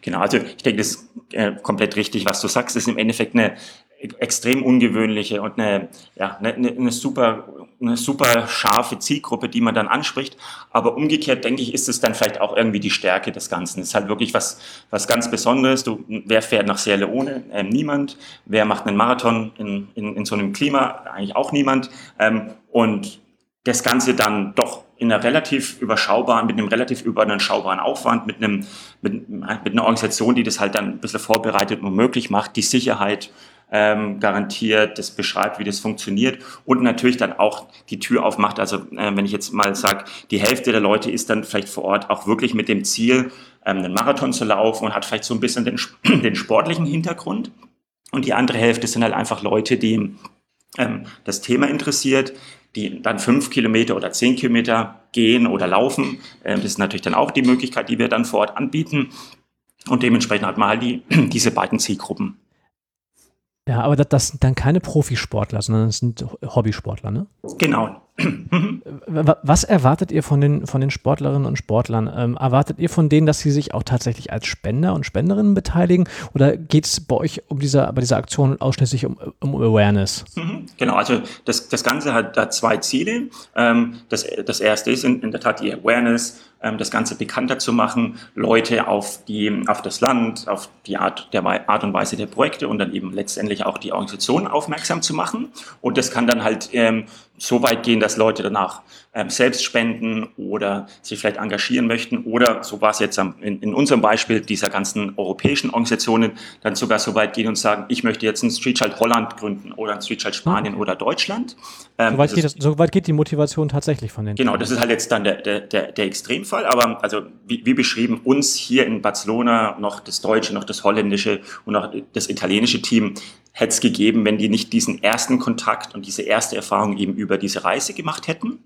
Speaker 2: Genau, also ich denke, das ist äh, komplett richtig, was du sagst. Das ist im Endeffekt eine extrem ungewöhnliche und eine, ja, eine, eine, super, eine super scharfe Zielgruppe, die man dann anspricht. Aber umgekehrt, denke ich, ist es dann vielleicht auch irgendwie die Stärke des Ganzen. Es ist halt wirklich was, was ganz Besonderes. Du, wer fährt nach Sierra Leone? Ähm, niemand. Wer macht einen Marathon in, in, in so einem Klima? Eigentlich auch niemand. Ähm, und das Ganze dann doch in einer relativ überschaubaren, mit einem relativ überschaubaren Aufwand, mit einem, mit, mit einer Organisation, die das halt dann ein bisschen vorbereitet und möglich macht, die Sicherheit ähm, garantiert, das beschreibt, wie das funktioniert und natürlich dann auch die Tür aufmacht. Also äh, wenn ich jetzt mal sage, die Hälfte der Leute ist dann vielleicht vor Ort auch wirklich mit dem Ziel, ähm, einen Marathon zu laufen und hat vielleicht so ein bisschen den, (clears throat) den sportlichen Hintergrund. Und die andere Hälfte sind halt einfach Leute, die ähm, das Thema interessiert, die dann fünf Kilometer oder zehn Kilometer gehen oder laufen. Ähm, das ist natürlich dann auch die Möglichkeit, die wir dann vor Ort anbieten. Und dementsprechend hat man halt die, (clears throat) diese beiden Zielgruppen.
Speaker 1: Ja, aber das, das sind dann keine Profisportler, sondern das sind Hobbysportler, ne?
Speaker 2: Genau.
Speaker 1: Was erwartet ihr von den, von den Sportlerinnen und Sportlern? Ähm, erwartet ihr von denen, dass sie sich auch tatsächlich als Spender und Spenderinnen beteiligen? Oder geht es bei euch um dieser, bei dieser Aktion ausschließlich um, um Awareness?
Speaker 2: Mhm, genau, also das, das Ganze hat da zwei Ziele. Ähm, das, das erste ist in, in der Tat die Awareness, das Ganze bekannter zu machen, Leute auf, die, auf das Land, auf die Art, der Art und Weise der Projekte und dann eben letztendlich auch die Organisation aufmerksam zu machen. Und das kann dann halt ähm, so weit gehen, dass Leute danach ähm, selbst spenden oder sich vielleicht engagieren möchten oder, so war es jetzt in, in, unserem Beispiel dieser ganzen europäischen Organisationen, dann sogar so weit gehen und sagen, ich möchte jetzt ein Streetchild Holland gründen oder ein Streetchild Spanien oder Deutschland.
Speaker 1: Ähm, so, weit geht das, so weit geht die Motivation tatsächlich von den
Speaker 2: Genau, das ist halt jetzt dann der, der, der, der Extremfall, aber also wie, wie beschrieben, uns hier in Barcelona noch das deutsche, noch das holländische und noch das italienische Team hätte es gegeben, wenn die nicht diesen ersten Kontakt und diese erste Erfahrung eben über diese Reise gemacht hätten.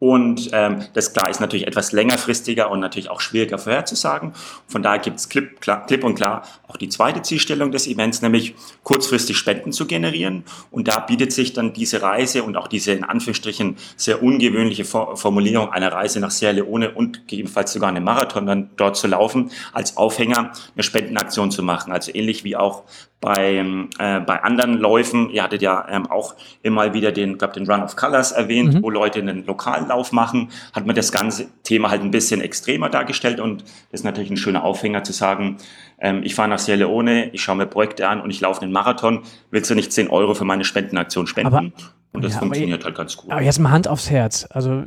Speaker 2: Und ähm, das klar ist natürlich etwas längerfristiger und natürlich auch schwieriger vorherzusagen. Von daher gibt es klipp, klipp und klar auch die zweite Zielstellung des Events, nämlich kurzfristig Spenden zu generieren. Und da bietet sich dann diese Reise und auch diese in Anführungsstrichen sehr ungewöhnliche Formulierung einer Reise nach Sierra Leone und gegebenenfalls sogar einen Marathon dann dort zu laufen, als Aufhänger eine Spendenaktion zu machen. Also ähnlich wie auch bei, äh, bei anderen Läufen. Ihr hattet ja ähm, auch immer wieder den, glaube den Run of Colors erwähnt, mhm. wo Leute einen Lokallauf machen. Hat man das ganze Thema halt ein bisschen extremer dargestellt und das ist natürlich ein schöner Aufhänger zu sagen, ähm, ich fahre nach Sierra Leone, ich schaue mir Projekte an und ich laufe einen Marathon. Willst du nicht 10 Euro für meine Spendenaktion spenden?
Speaker 1: Aber
Speaker 2: und das ja, funktioniert halt ganz gut.
Speaker 1: Aber jetzt mal Hand aufs Herz. Also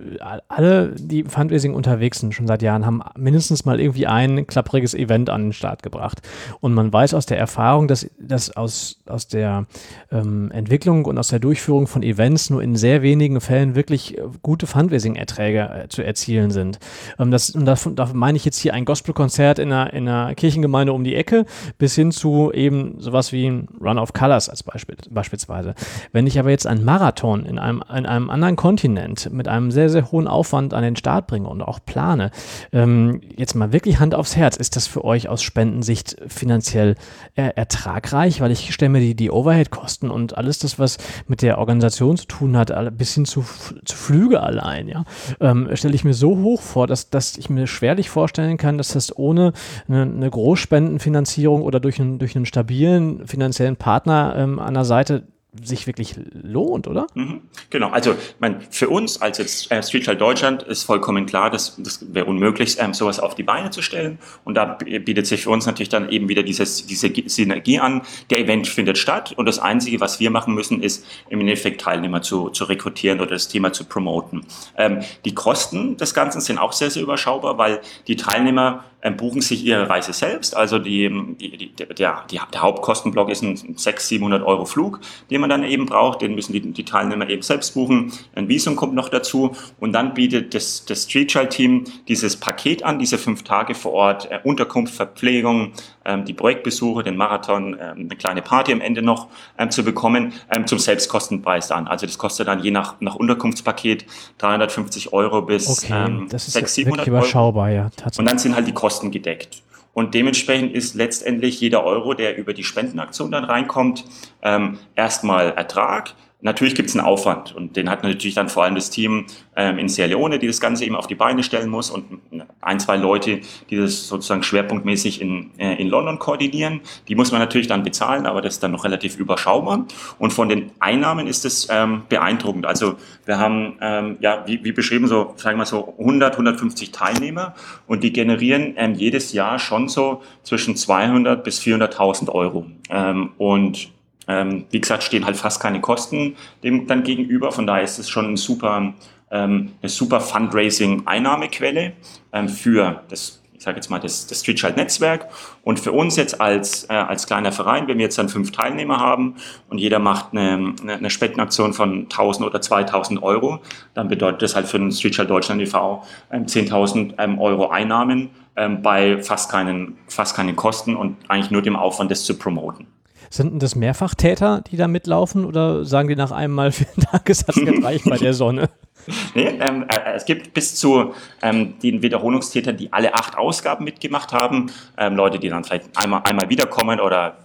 Speaker 1: alle, die im Fundraising unterwegs sind, schon seit Jahren, haben mindestens mal irgendwie ein klappriges Event an den Start gebracht. Und man weiß aus der Erfahrung, dass, dass aus, aus der ähm, Entwicklung und aus der Durchführung von Events nur in sehr wenigen Fällen wirklich gute Fundraising-Erträge äh, zu erzielen sind. Ähm, das, und da, da meine ich jetzt hier ein Gospelkonzert in einer, in einer Kirchengemeinde um die Ecke bis hin zu eben sowas wie ein Run of Colors als Beispiel, beispielsweise. Wenn ich aber jetzt ein Marathon Marathon in einem, in einem anderen Kontinent mit einem sehr, sehr hohen Aufwand an den Start bringe und auch plane, ähm, jetzt mal wirklich Hand aufs Herz, ist das für euch aus Spendensicht finanziell äh, ertragreich? Weil ich stelle mir die, die Overhead-Kosten und alles das, was mit der Organisation zu tun hat, bis hin zu, zu Flüge allein, ja, ähm, stelle ich mir so hoch vor, dass, dass ich mir schwerlich vorstellen kann, dass das ohne eine, eine Großspendenfinanzierung oder durch einen, durch einen stabilen finanziellen Partner ähm, an der Seite sich wirklich lohnt, oder? Mhm.
Speaker 2: Genau, also mein, für uns als jetzt äh, Streetstyle Deutschland ist vollkommen klar, dass das wäre unmöglich, ähm, sowas auf die Beine zu stellen. Und da bietet sich für uns natürlich dann eben wieder dieses, diese Synergie an. Der Event findet statt und das Einzige, was wir machen müssen, ist im Endeffekt Teilnehmer zu, zu rekrutieren oder das Thema zu promoten. Ähm, die Kosten des Ganzen sind auch sehr, sehr überschaubar, weil die Teilnehmer buchen sich ihre Reise selbst. Also die, die, die, der, die, der Hauptkostenblock ist ein 600, 700 Euro Flug, den man dann eben braucht. Den müssen die, die Teilnehmer eben selbst buchen. Ein Visum kommt noch dazu. Und dann bietet das, das Street Child Team dieses Paket an, diese fünf Tage vor Ort, äh, Unterkunft, Verpflegung, ähm, die Projektbesuche, den Marathon, ähm, eine kleine Party am Ende noch ähm, zu bekommen, ähm, zum Selbstkostenpreis an. Also das kostet dann je nach, nach Unterkunftspaket 350 Euro bis
Speaker 1: okay, ähm, das ist 600, 700 überschaubar, Euro. Ja,
Speaker 2: tatsächlich. Und dann sind halt die Kosten Kosten gedeckt. Und dementsprechend ist letztendlich jeder Euro, der über die Spendenaktion dann reinkommt, ähm, erstmal Ertrag. Natürlich gibt es einen Aufwand und den hat natürlich dann vor allem das Team ähm, in Sierra Leone, die das Ganze eben auf die Beine stellen muss und ein, zwei Leute, die das sozusagen schwerpunktmäßig in, äh, in London koordinieren. Die muss man natürlich dann bezahlen, aber das ist dann noch relativ überschaubar. Und von den Einnahmen ist es ähm, beeindruckend. Also wir haben, ähm, ja, wie, wie beschrieben, so, sagen wir so 100, 150 Teilnehmer und die generieren ähm, jedes Jahr schon so zwischen 200 bis 400.000 Euro. Ähm, und ähm, wie gesagt, stehen halt fast keine Kosten dem dann gegenüber. Von daher ist es schon ein super, ähm, eine super Fundraising-Einnahmequelle ähm, für das, ich sage jetzt mal, das, das Street Child Netzwerk. Und für uns jetzt als, äh, als kleiner Verein, wenn wir jetzt dann fünf Teilnehmer haben und jeder macht eine, eine Spendenaktion von 1000 oder 2000 Euro, dann bedeutet das halt für den Street Child Deutschland e.V. Ähm, 10.000 ähm, Euro Einnahmen ähm, bei fast keinen, fast keinen Kosten und eigentlich nur dem Aufwand, das zu promoten.
Speaker 1: Sind das Mehrfachtäter, die da mitlaufen oder sagen die nach einem Mal (laughs) vielen Dank, es hat gereicht bei der Sonne? (laughs)
Speaker 2: Nee, ähm, äh, es gibt bis zu ähm, den Wiederholungstätern, die alle acht Ausgaben mitgemacht haben. Ähm, Leute, die dann vielleicht einmal, einmal wiederkommen oder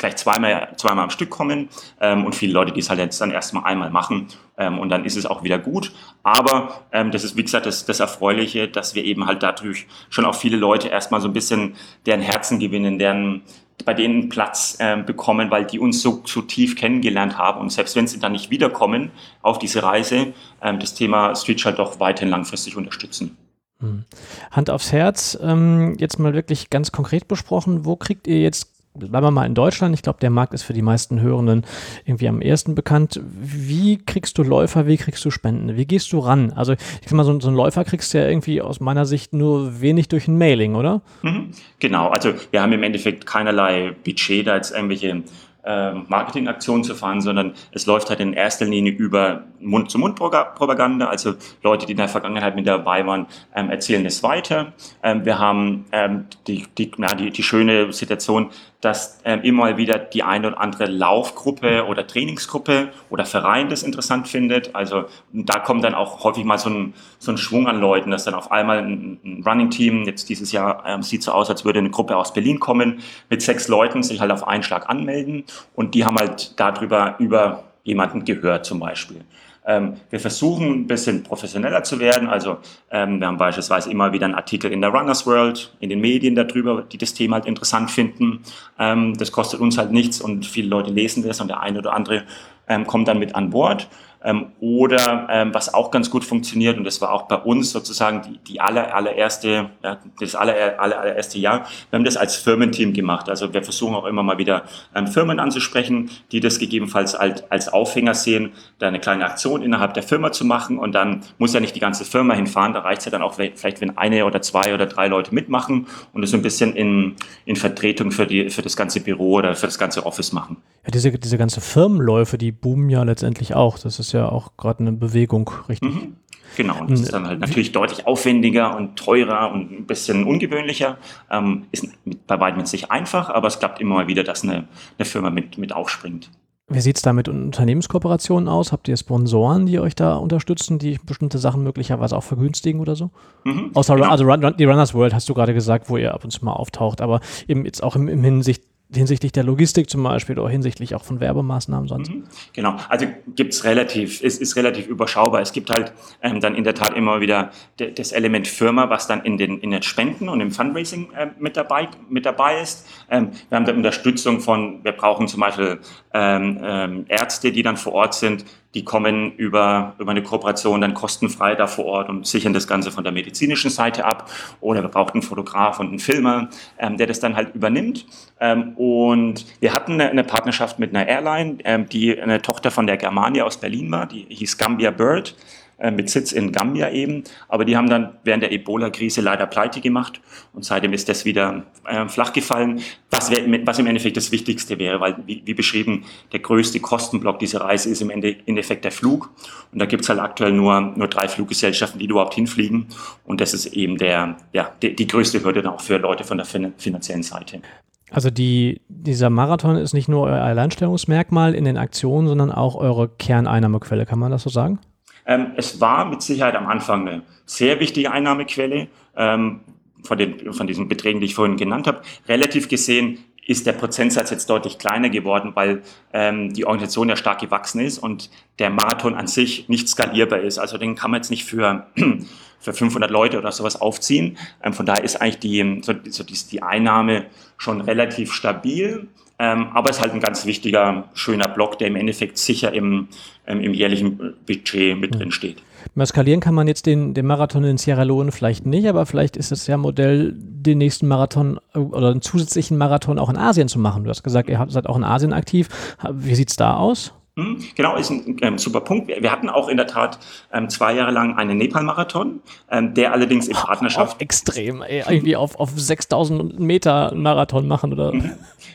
Speaker 2: gleich zweimal, zweimal am Stück kommen ähm, und viele Leute, die es halt jetzt dann erstmal einmal machen ähm, und dann ist es auch wieder gut. Aber ähm, das ist, wie gesagt, das, das Erfreuliche, dass wir eben halt dadurch schon auch viele Leute erstmal so ein bisschen deren Herzen gewinnen, deren, bei denen Platz äh, bekommen, weil die uns so, so tief kennengelernt haben. Und selbst wenn sie dann nicht wiederkommen auf diese Reise, ähm, das Thema Street Child doch weiterhin langfristig unterstützen.
Speaker 1: Hm. Hand aufs Herz, ähm, jetzt mal wirklich ganz konkret besprochen, wo kriegt ihr jetzt bleiben wir mal in Deutschland. Ich glaube, der Markt ist für die meisten Hörenden irgendwie am ersten bekannt. Wie kriegst du Läufer, wie kriegst du Spenden? Wie gehst du ran? Also, ich sag mal, so, so einen Läufer kriegst du ja irgendwie aus meiner Sicht nur wenig durch ein Mailing, oder?
Speaker 2: Mhm. Genau, also wir haben im Endeffekt keinerlei Budget, da jetzt irgendwelche äh, Marketingaktionen zu fahren, sondern es läuft halt in erster Linie über Mund-zu-Mund-Propaganda. Also Leute, die in der Vergangenheit mit dabei waren, ähm, erzählen es weiter. Ähm, wir haben ähm, die, die, na, die, die schöne Situation, dass ähm, immer wieder die eine oder andere Laufgruppe oder Trainingsgruppe oder Verein das interessant findet. Also da kommt dann auch häufig mal so ein, so ein Schwung an Leuten, dass dann auf einmal ein, ein Running-Team, jetzt dieses Jahr ähm, sieht so aus, als würde eine Gruppe aus Berlin kommen, mit sechs Leuten sich halt auf einen Schlag anmelden und die haben halt darüber über jemanden gehört zum Beispiel. Ähm, wir versuchen ein bisschen professioneller zu werden. Also ähm, wir haben beispielsweise immer wieder einen Artikel in der Runners World, in den Medien darüber, die das Thema halt interessant finden. Ähm, das kostet uns halt nichts und viele Leute lesen das und der eine oder andere ähm, kommt dann mit an Bord. Ähm, oder ähm, was auch ganz gut funktioniert, und das war auch bei uns sozusagen die, die aller, allererste, ja, das aller, aller, allererste Jahr, wir haben das als Firmenteam gemacht. Also wir versuchen auch immer mal wieder ähm, Firmen anzusprechen, die das gegebenenfalls als, als Aufhänger sehen, da eine kleine Aktion innerhalb der Firma zu machen und dann muss ja nicht die ganze Firma hinfahren, da reicht es ja dann auch vielleicht, wenn eine oder zwei oder drei Leute mitmachen und das so ein bisschen in, in Vertretung für, die, für das ganze Büro oder für das ganze Office machen.
Speaker 1: Ja, diese, diese ganze Firmenläufe, die boomen ja letztendlich auch. Das ist ja auch gerade eine Bewegung, richtig? Mhm.
Speaker 2: Genau, und das ist dann halt natürlich deutlich aufwendiger und teurer und ein bisschen ungewöhnlicher. Ähm, ist mit, bei weitem jetzt nicht einfach, aber es klappt immer mal wieder, dass eine, eine Firma mit, mit aufspringt.
Speaker 1: Wie sieht es da mit Unternehmenskooperationen aus? Habt ihr Sponsoren, die euch da unterstützen, die bestimmte Sachen möglicherweise auch vergünstigen oder so? Mhm, Außer genau. also Run, die Runners World hast du gerade gesagt, wo ihr ab und zu mal auftaucht, aber eben jetzt auch im, im Hinsicht hinsichtlich der Logistik zum Beispiel oder hinsichtlich auch von Werbemaßnahmen sonst? Mhm.
Speaker 2: Genau, also gibt es relativ, es ist relativ überschaubar. Es gibt halt ähm, dann in der Tat immer wieder das Element Firma, was dann in den, in den Spenden und im Fundraising äh, mit, dabei, mit dabei ist. Ähm, wir haben da Unterstützung von, wir brauchen zum Beispiel ähm, ähm, Ärzte, die dann vor Ort sind, die kommen über, über eine Kooperation dann kostenfrei da vor Ort und sichern das Ganze von der medizinischen Seite ab. Oder wir brauchen einen Fotograf und einen Filmer, ähm, der das dann halt übernimmt. Ähm, und wir hatten eine, eine, Partnerschaft mit einer Airline, ähm, die eine Tochter von der Germania aus Berlin war, die hieß Gambia Bird. Äh, mit Sitz in Gambia eben. Aber die haben dann während der Ebola-Krise leider pleite gemacht und seitdem ist das wieder äh, flach gefallen, was, wär, was im Endeffekt das Wichtigste wäre, weil wie, wie beschrieben, der größte Kostenblock dieser Reise ist im Ende, Endeffekt der Flug. Und da gibt es halt aktuell nur, nur drei Fluggesellschaften, die überhaupt hinfliegen. Und das ist eben der, ja, die, die größte Hürde dann auch für Leute von der finanziellen Seite.
Speaker 1: Also die, dieser Marathon ist nicht nur euer Alleinstellungsmerkmal in den Aktionen, sondern auch eure Kerneinnahmequelle, kann man das so sagen?
Speaker 2: Ähm, es war mit Sicherheit am Anfang eine sehr wichtige Einnahmequelle ähm, von, den, von diesen Beträgen, die ich vorhin genannt habe. Relativ gesehen ist der Prozentsatz jetzt deutlich kleiner geworden, weil ähm, die Organisation ja stark gewachsen ist und der Marathon an sich nicht skalierbar ist. Also den kann man jetzt nicht für, (clears throat) für 500 Leute oder sowas aufziehen. Ähm, von daher ist eigentlich die, so, so die, die Einnahme schon relativ stabil. Ähm, aber es ist halt ein ganz wichtiger, schöner Block, der im Endeffekt sicher im, ähm, im jährlichen Budget mit drin steht.
Speaker 1: Skalieren kann man jetzt den, den Marathon in Sierra Leone vielleicht nicht, aber vielleicht ist es ja Modell, den nächsten Marathon äh, oder einen zusätzlichen Marathon auch in Asien zu machen. Du hast gesagt, ihr seid auch in Asien aktiv. Wie sieht es da aus?
Speaker 2: Hm, genau, ist ein ähm, super Punkt. Wir, wir, hatten auch in der Tat ähm, zwei Jahre lang einen Nepal-Marathon, ähm, der allerdings in Partnerschaft.
Speaker 1: Auf extrem, ey, irgendwie auf, auf 6000 Meter Marathon machen oder? Mhm.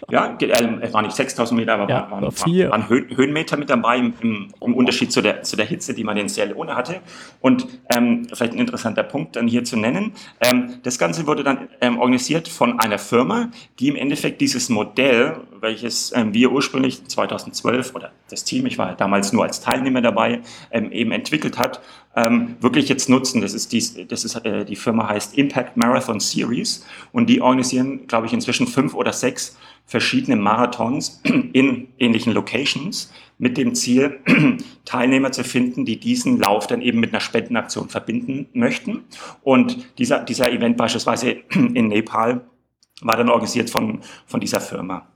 Speaker 2: Ja, äh, es waren nicht 6000 Meter, aber ja, waren, waren, waren Höhenmeter mit dabei im, im, im, Unterschied zu der, zu der Hitze, die man in Sierra Leone hatte. Und ähm, vielleicht ein interessanter Punkt dann hier zu nennen. Ähm, das Ganze wurde dann ähm, organisiert von einer Firma, die im Endeffekt dieses Modell, welches wir ursprünglich 2012 oder das Team, ich war damals nur als Teilnehmer dabei, ähm, eben entwickelt hat, ähm, wirklich jetzt nutzen. Das ist, die, das ist äh, die Firma heißt Impact Marathon Series und die organisieren, glaube ich, inzwischen fünf oder sechs verschiedene Marathons (clears throat) in ähnlichen Locations mit dem Ziel, (clears throat) Teilnehmer zu finden, die diesen Lauf dann eben mit einer Spendenaktion verbinden möchten. Und dieser, dieser Event beispielsweise (clears throat) in Nepal war dann organisiert von, von dieser Firma.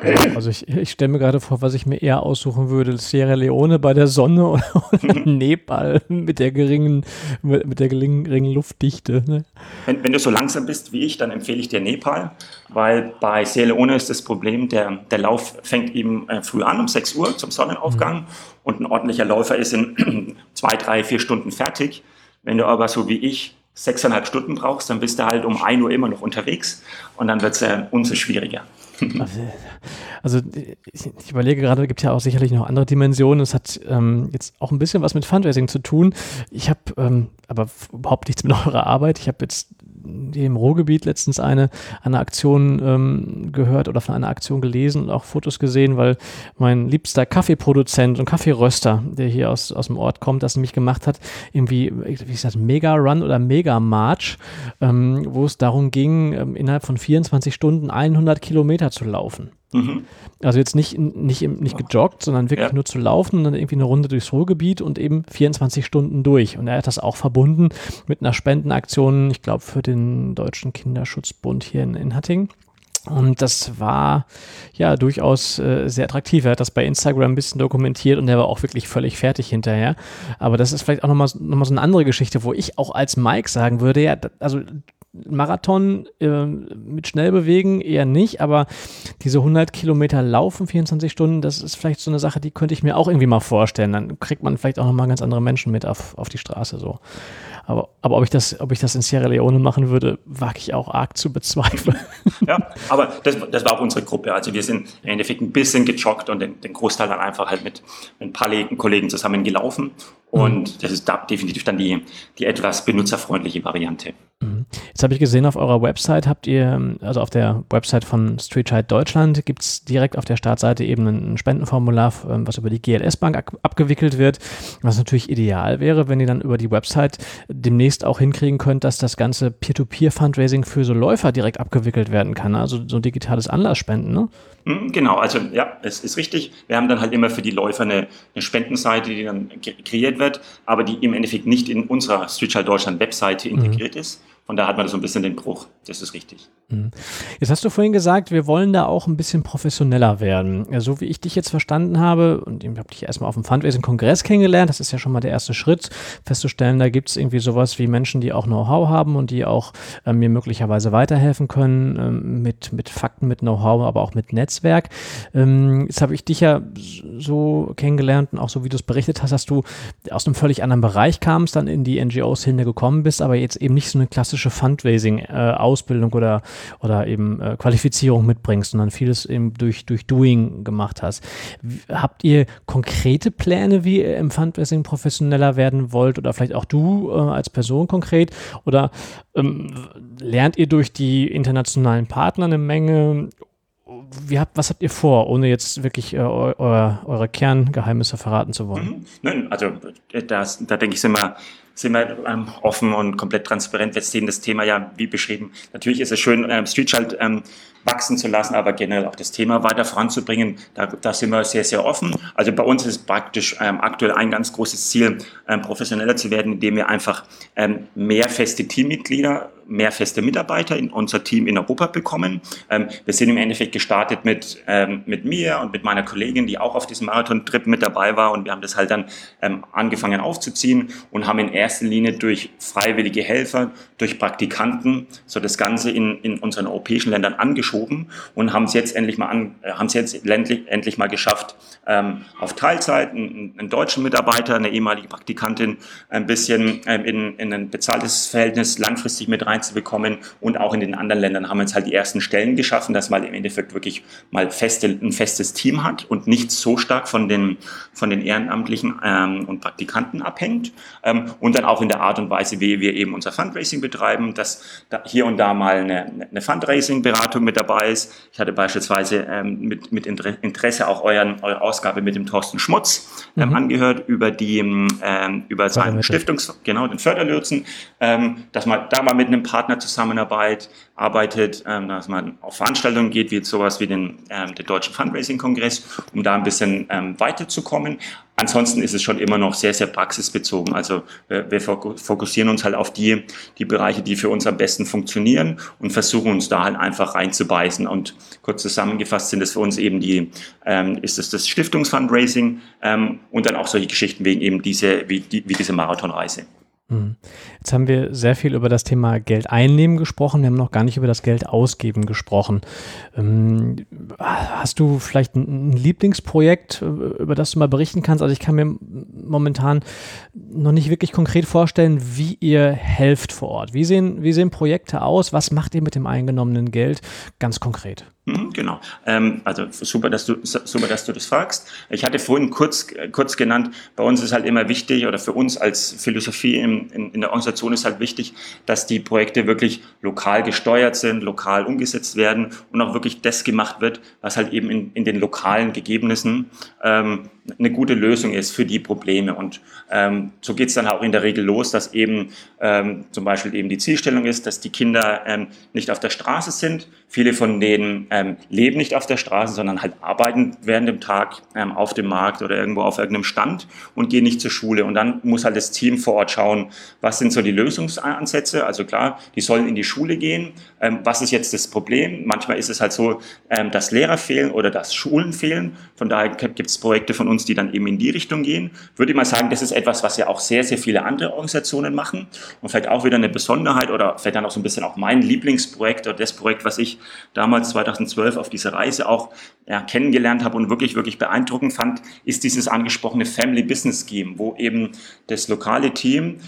Speaker 2: (laughs)
Speaker 1: Also ich, ich stelle mir gerade vor, was ich mir eher aussuchen würde, Sierra Leone bei der Sonne (laughs) oder, Nepal mit der geringen, mit der geringen Luftdichte. Ne?
Speaker 2: Wenn, wenn, du so langsam bist wie ich, dann empfehle ich dir Nepal, weil bei Sierra Leone ist das Problem, der, der Lauf fängt eben äh, früh an, um 6 Uhr zum Sonnenaufgang mhm. und ein ordentlicher Läufer ist in (clears throat) zwei, drei, vier Stunden fertig. Wenn du aber so wie ich sechseinhalb Stunden brauchst, dann bist du halt um 1 Uhr immer noch unterwegs und dann wird es äh, umso schwieriger.
Speaker 1: Also ich, ich überlege gerade, gibt ja auch sicherlich noch andere Dimensionen. Es hat ähm, jetzt auch ein bisschen was mit Fundraising zu tun. Ich habe ähm, aber überhaupt nichts mit (laughs) eurer Arbeit. Ich habe jetzt im Ruhrgebiet letztens eine, eine Aktion ähm, gehört oder von einer Aktion gelesen und auch Fotos gesehen, weil mein liebster Kaffeeproduzent und Kaffeeröster, der hier aus, aus dem Ort kommt, das nämlich gemacht hat, irgendwie, wie gesagt, Mega Run oder Mega March, ähm, wo es darum ging, ähm, innerhalb von 24 Stunden 100 Kilometer zu laufen. Mhm. Also jetzt nicht, nicht, nicht gejoggt, sondern wirklich ja. nur zu laufen und dann irgendwie eine Runde durchs Ruhrgebiet und eben 24 Stunden durch. Und er hat das auch verbunden mit einer Spendenaktion, ich glaube, für den Deutschen Kinderschutzbund hier in, in Hattingen. Und das war ja durchaus äh, sehr attraktiv. Er hat das bei Instagram ein bisschen dokumentiert und er war auch wirklich völlig fertig hinterher. Aber das ist vielleicht auch nochmal noch mal so eine andere Geschichte, wo ich auch als Mike sagen würde, ja, also Marathon äh, mit schnell bewegen eher nicht, aber diese 100 Kilometer laufen 24 Stunden, das ist vielleicht so eine Sache, die könnte ich mir auch irgendwie mal vorstellen. Dann kriegt man vielleicht auch nochmal ganz andere Menschen mit auf, auf die Straße so. Aber, aber ob, ich das, ob ich das in Sierra Leone machen würde, wage ich auch arg zu bezweifeln. (laughs)
Speaker 2: Ja, aber das, das war auch unsere Gruppe. Also wir sind im Endeffekt ein bisschen gejoggt und den, den Großteil dann einfach halt mit, mit ein paar Kollegen zusammen gelaufen. Und mhm. das ist da definitiv dann die, die etwas benutzerfreundliche Variante.
Speaker 1: Mhm. Jetzt habe ich gesehen, auf eurer Website habt ihr, also auf der Website von Streetchild Deutschland gibt es direkt auf der Startseite eben ein Spendenformular, ähm, was über die GLS Bank abgewickelt wird, was natürlich ideal wäre, wenn ihr dann über die Website demnächst auch hinkriegen könnt, dass das ganze Peer-to-Peer-Fundraising für so Läufer direkt abgewickelt werden kann, also so digitales Anlassspenden, ne?
Speaker 2: Hm, genau, also ja, es ist richtig. Wir haben dann halt immer für die Läufer eine, eine Spendenseite, die dann kreiert wird, aber die im Endeffekt nicht in unserer Streetchild Deutschland Webseite integriert mhm. ist. Von da hat man so ein bisschen den Bruch. Das ist richtig.
Speaker 1: Mhm. Jetzt hast du vorhin gesagt, wir wollen da auch ein bisschen professioneller werden. So wie ich dich jetzt verstanden habe, und ich habe dich erstmal auf dem Fundraising-Kongress kennengelernt, das ist ja schon mal der erste Schritt, festzustellen, da gibt es irgendwie sowas wie Menschen, die auch Know-how haben und die auch äh, mir möglicherweise weiterhelfen können äh, mit, mit Fakten, mit Know-how, aber auch mit Netzwerk. Ähm, jetzt habe ich dich ja so kennengelernt und auch so wie du es berichtet hast, dass du aus einem völlig anderen Bereich kamst, dann in die NGOs-Szene gekommen bist, aber jetzt eben nicht so eine klassische klassische Fundraising-Ausbildung äh, oder, oder eben äh, Qualifizierung mitbringst, sondern vieles eben durch, durch Doing gemacht hast. Habt ihr konkrete Pläne, wie ihr im Fundraising professioneller werden wollt oder vielleicht auch du äh, als Person konkret? Oder ähm, lernt ihr durch die internationalen Partner eine Menge habt, was habt ihr vor, ohne jetzt wirklich äh, eu, eure Kerngeheimnisse verraten zu wollen? Mhm.
Speaker 2: Nein, also das, da denke ich, wir sind wir ähm, offen und komplett transparent. Wir sehen das Thema ja, wie beschrieben. Natürlich ist es schön, ähm, Streetchild ähm, wachsen zu lassen, aber generell auch das Thema weiter voranzubringen. Da, da sind wir sehr, sehr offen. Also bei uns ist praktisch ähm, aktuell ein ganz großes Ziel, ähm, professioneller zu werden, indem wir einfach ähm, mehr feste Teammitglieder mehr feste Mitarbeiter in unser Team in Europa bekommen. Ähm, wir sind im Endeffekt gestartet mit, ähm, mit mir und mit meiner Kollegin, die auch auf diesem Marathon-Trip mit dabei war und wir haben das halt dann ähm, angefangen aufzuziehen und haben in erster Linie durch freiwillige Helfer, durch Praktikanten so das Ganze in, in unseren europäischen Ländern angeschoben und haben es jetzt endlich mal an, äh, haben es jetzt endlich, endlich mal geschafft, ähm, auf Teilzeit einen, einen, deutschen Mitarbeiter, eine ehemalige Praktikantin ein bisschen ähm, in, in ein bezahltes Verhältnis langfristig mit rein reinzubekommen. Und auch in den anderen Ländern haben wir jetzt halt die ersten Stellen geschaffen, dass man im Endeffekt wirklich mal feste, ein festes Team hat und nicht so stark von den, von den Ehrenamtlichen ähm, und Praktikanten abhängt. Ähm, und dann auch in der Art und Weise, wie wir eben unser Fundraising betreiben, dass da hier und da mal eine, eine Fundraising-Beratung mit dabei ist. Ich hatte beispielsweise ähm, mit, mit Interesse auch euren, eure Ausgabe mit dem Thorsten Schmutz ähm, mhm. angehört über die ähm, über seinen Stiftungs, genau, den Förderlotsen, ähm, dass man da mal mit einem Partner Zusammenarbeit arbeitet, ähm, dass man auf Veranstaltungen geht, wie jetzt sowas wie den, ähm, den Deutschen Fundraising-Kongress, um da ein bisschen ähm, weiterzukommen. Ansonsten ist es schon immer noch sehr, sehr praxisbezogen. Also wir, wir fokussieren uns halt auf die, die Bereiche, die für uns am besten funktionieren und versuchen uns da halt einfach reinzubeißen. Und kurz zusammengefasst sind es für uns eben die, ähm, ist es das Stiftungsfundraising ähm, und dann auch solche Geschichten wie eben diese, wie, die, wie diese Marathonreise.
Speaker 1: Hm. Jetzt haben wir sehr viel über das Thema Geld einnehmen gesprochen. Wir haben noch gar nicht über das Geld ausgeben gesprochen. Ähm, hast du vielleicht ein Lieblingsprojekt, äh, über das du mal berichten kannst? Also ich kann mir momentan noch nicht wirklich konkret vorstellen, wie ihr helft vor Ort. Wie sehen, wie sehen Projekte aus? Was macht ihr mit dem eingenommenen Geld ganz konkret?
Speaker 2: Mhm, genau. Ähm, also super, dass du super, dass du das fragst. Ich hatte vorhin kurz kurz genannt. Bei uns ist halt immer wichtig oder für uns als Philosophie in, in, in der Organisation ist halt wichtig, dass die Projekte wirklich lokal gesteuert sind, lokal umgesetzt werden und auch wirklich das gemacht wird, was halt eben in, in den lokalen Gegebnissen ähm, eine gute Lösung ist für die Probleme. Und ähm, so geht es dann auch in der Regel los, dass eben ähm, zum Beispiel eben die Zielstellung ist, dass die Kinder ähm, nicht auf der Straße sind. Viele von denen ähm, leben nicht auf der Straße, sondern halt arbeiten während dem Tag ähm, auf dem Markt oder irgendwo auf irgendeinem Stand und gehen nicht zur Schule. Und dann muss halt das Team vor Ort schauen, was sind so die Lösungsansätze. Also klar, die sollen in die Schule gehen. Ähm, was ist jetzt das Problem? Manchmal ist es halt so, dass Lehrer fehlen oder dass Schulen fehlen. Von daher gibt es Projekte von uns, die dann eben in die Richtung gehen. Würde ich mal sagen, das ist etwas, was ja auch sehr, sehr viele andere Organisationen machen und vielleicht auch wieder eine Besonderheit oder vielleicht dann auch so ein bisschen auch mein Lieblingsprojekt oder das Projekt, was ich damals 2012 auf dieser Reise auch ja, kennengelernt habe und wirklich, wirklich beeindruckend fand, ist dieses angesprochene Family Business Scheme, wo eben das lokale Team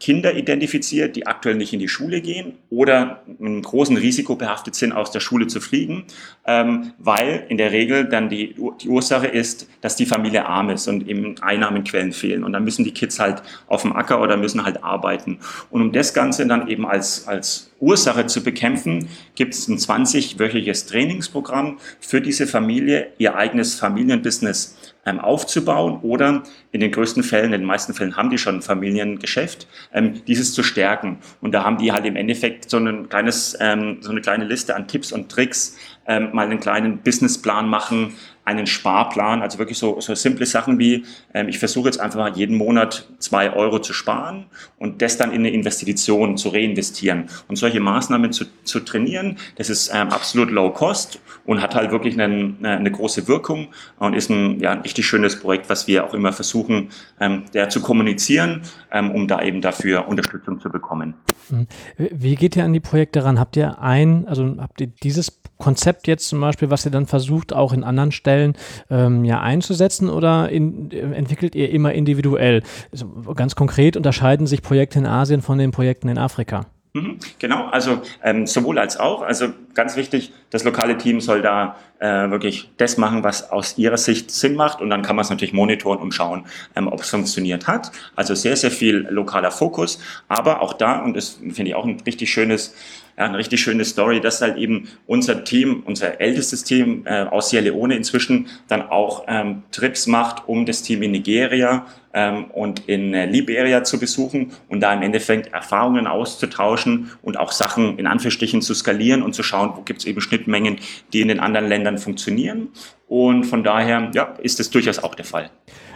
Speaker 2: Kinder identifiziert, die aktuell nicht in die Schule gehen oder mit einem großen Risiko behaftet sind, aus der Schule zu fliegen, ähm, weil in der Regel dann die, die Ursache ist, dass die die Familie arm ist und eben Einnahmenquellen fehlen. Und dann müssen die Kids halt auf dem Acker oder müssen halt arbeiten. Und um das Ganze dann eben als, als Ursache zu bekämpfen, gibt es ein 20-wöchiges Trainingsprogramm für diese Familie, ihr eigenes Familienbusiness ähm, aufzubauen oder in den größten Fällen, in den meisten Fällen haben die schon ein Familiengeschäft, ähm, dieses zu stärken. Und da haben die halt im Endeffekt so ein kleines, ähm, so eine kleine Liste an Tipps und Tricks, ähm, mal einen kleinen Businessplan machen, einen Sparplan, also wirklich so, so simple Sachen wie, ähm, ich versuche jetzt einfach mal jeden Monat zwei Euro zu sparen und das dann in eine Investition zu reinvestieren. Und solche Maßnahmen zu, zu trainieren, das ist ähm, absolut low cost und hat halt wirklich eine, eine große Wirkung und ist ein, ja, ein richtig schönes Projekt, was wir auch immer versuchen, ähm, der zu kommunizieren, ähm, um da eben dafür Unterstützung zu bekommen.
Speaker 1: Mhm. Wie geht ihr an die Projekte ran? Habt ihr ein, also habt ihr dieses Konzept jetzt zum Beispiel, was ihr dann versucht, auch in anderen Stellen ähm, ja einzusetzen oder in, äh, entwickelt ihr immer individuell? Also ganz konkret unterscheiden sich Projekte in Asien von den Projekten in Afrika?
Speaker 2: Mhm, genau, also ähm, sowohl als auch. Also ganz wichtig, das lokale Team soll da äh, wirklich das machen, was aus ihrer Sicht Sinn macht und dann kann man es natürlich monitoren und schauen, ähm, ob es funktioniert hat. Also sehr, sehr viel lokaler Fokus, aber auch da, und das finde ich auch ein richtig schönes ja, eine richtig schöne Story, dass halt eben unser Team, unser ältestes Team äh, aus Sierra Leone inzwischen dann auch ähm, Trips macht, um das Team in Nigeria ähm, und in äh, Liberia zu besuchen und da im Endeffekt Erfahrungen auszutauschen und auch Sachen in Anführungsstrichen zu skalieren und zu schauen, wo gibt es eben Schnittmengen, die in den anderen Ländern funktionieren. Und von daher ja, ist es durchaus auch der Fall.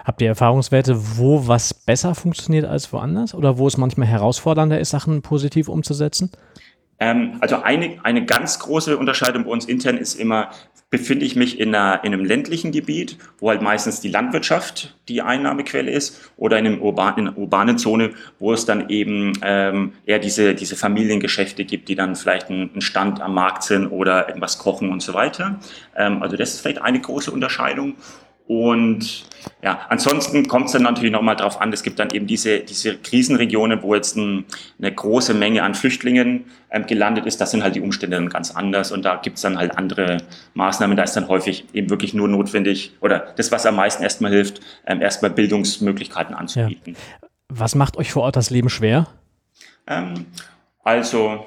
Speaker 1: Habt ihr Erfahrungswerte, wo was besser funktioniert als woanders oder wo es manchmal herausfordernder ist, Sachen positiv umzusetzen?
Speaker 2: Ähm, also eine, eine ganz große Unterscheidung bei uns intern ist immer, befinde ich mich in, einer, in einem ländlichen Gebiet, wo halt meistens die Landwirtschaft die Einnahmequelle ist, oder in, einem urban, in einer urbanen Zone, wo es dann eben ähm, eher diese, diese Familiengeschäfte gibt, die dann vielleicht einen Stand am Markt sind oder irgendwas kochen und so weiter. Ähm, also das ist vielleicht eine große Unterscheidung. Und ja, ansonsten kommt es dann natürlich nochmal darauf an, es gibt dann eben diese, diese Krisenregionen, wo jetzt ein, eine große Menge an Flüchtlingen ähm, gelandet ist. Da sind halt die Umstände dann ganz anders und da gibt es dann halt andere Maßnahmen. Da ist dann häufig eben wirklich nur notwendig oder das, was am meisten erstmal hilft, ähm, erstmal Bildungsmöglichkeiten anzubieten.
Speaker 1: Ja. Was macht euch vor Ort das Leben schwer?
Speaker 2: Ähm, also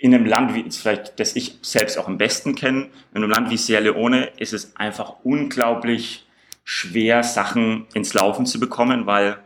Speaker 2: in einem Land wie vielleicht, das ich selbst auch am besten kenne, in einem Land wie Sierra Leone ist es einfach unglaublich schwer, Sachen ins Laufen zu bekommen, weil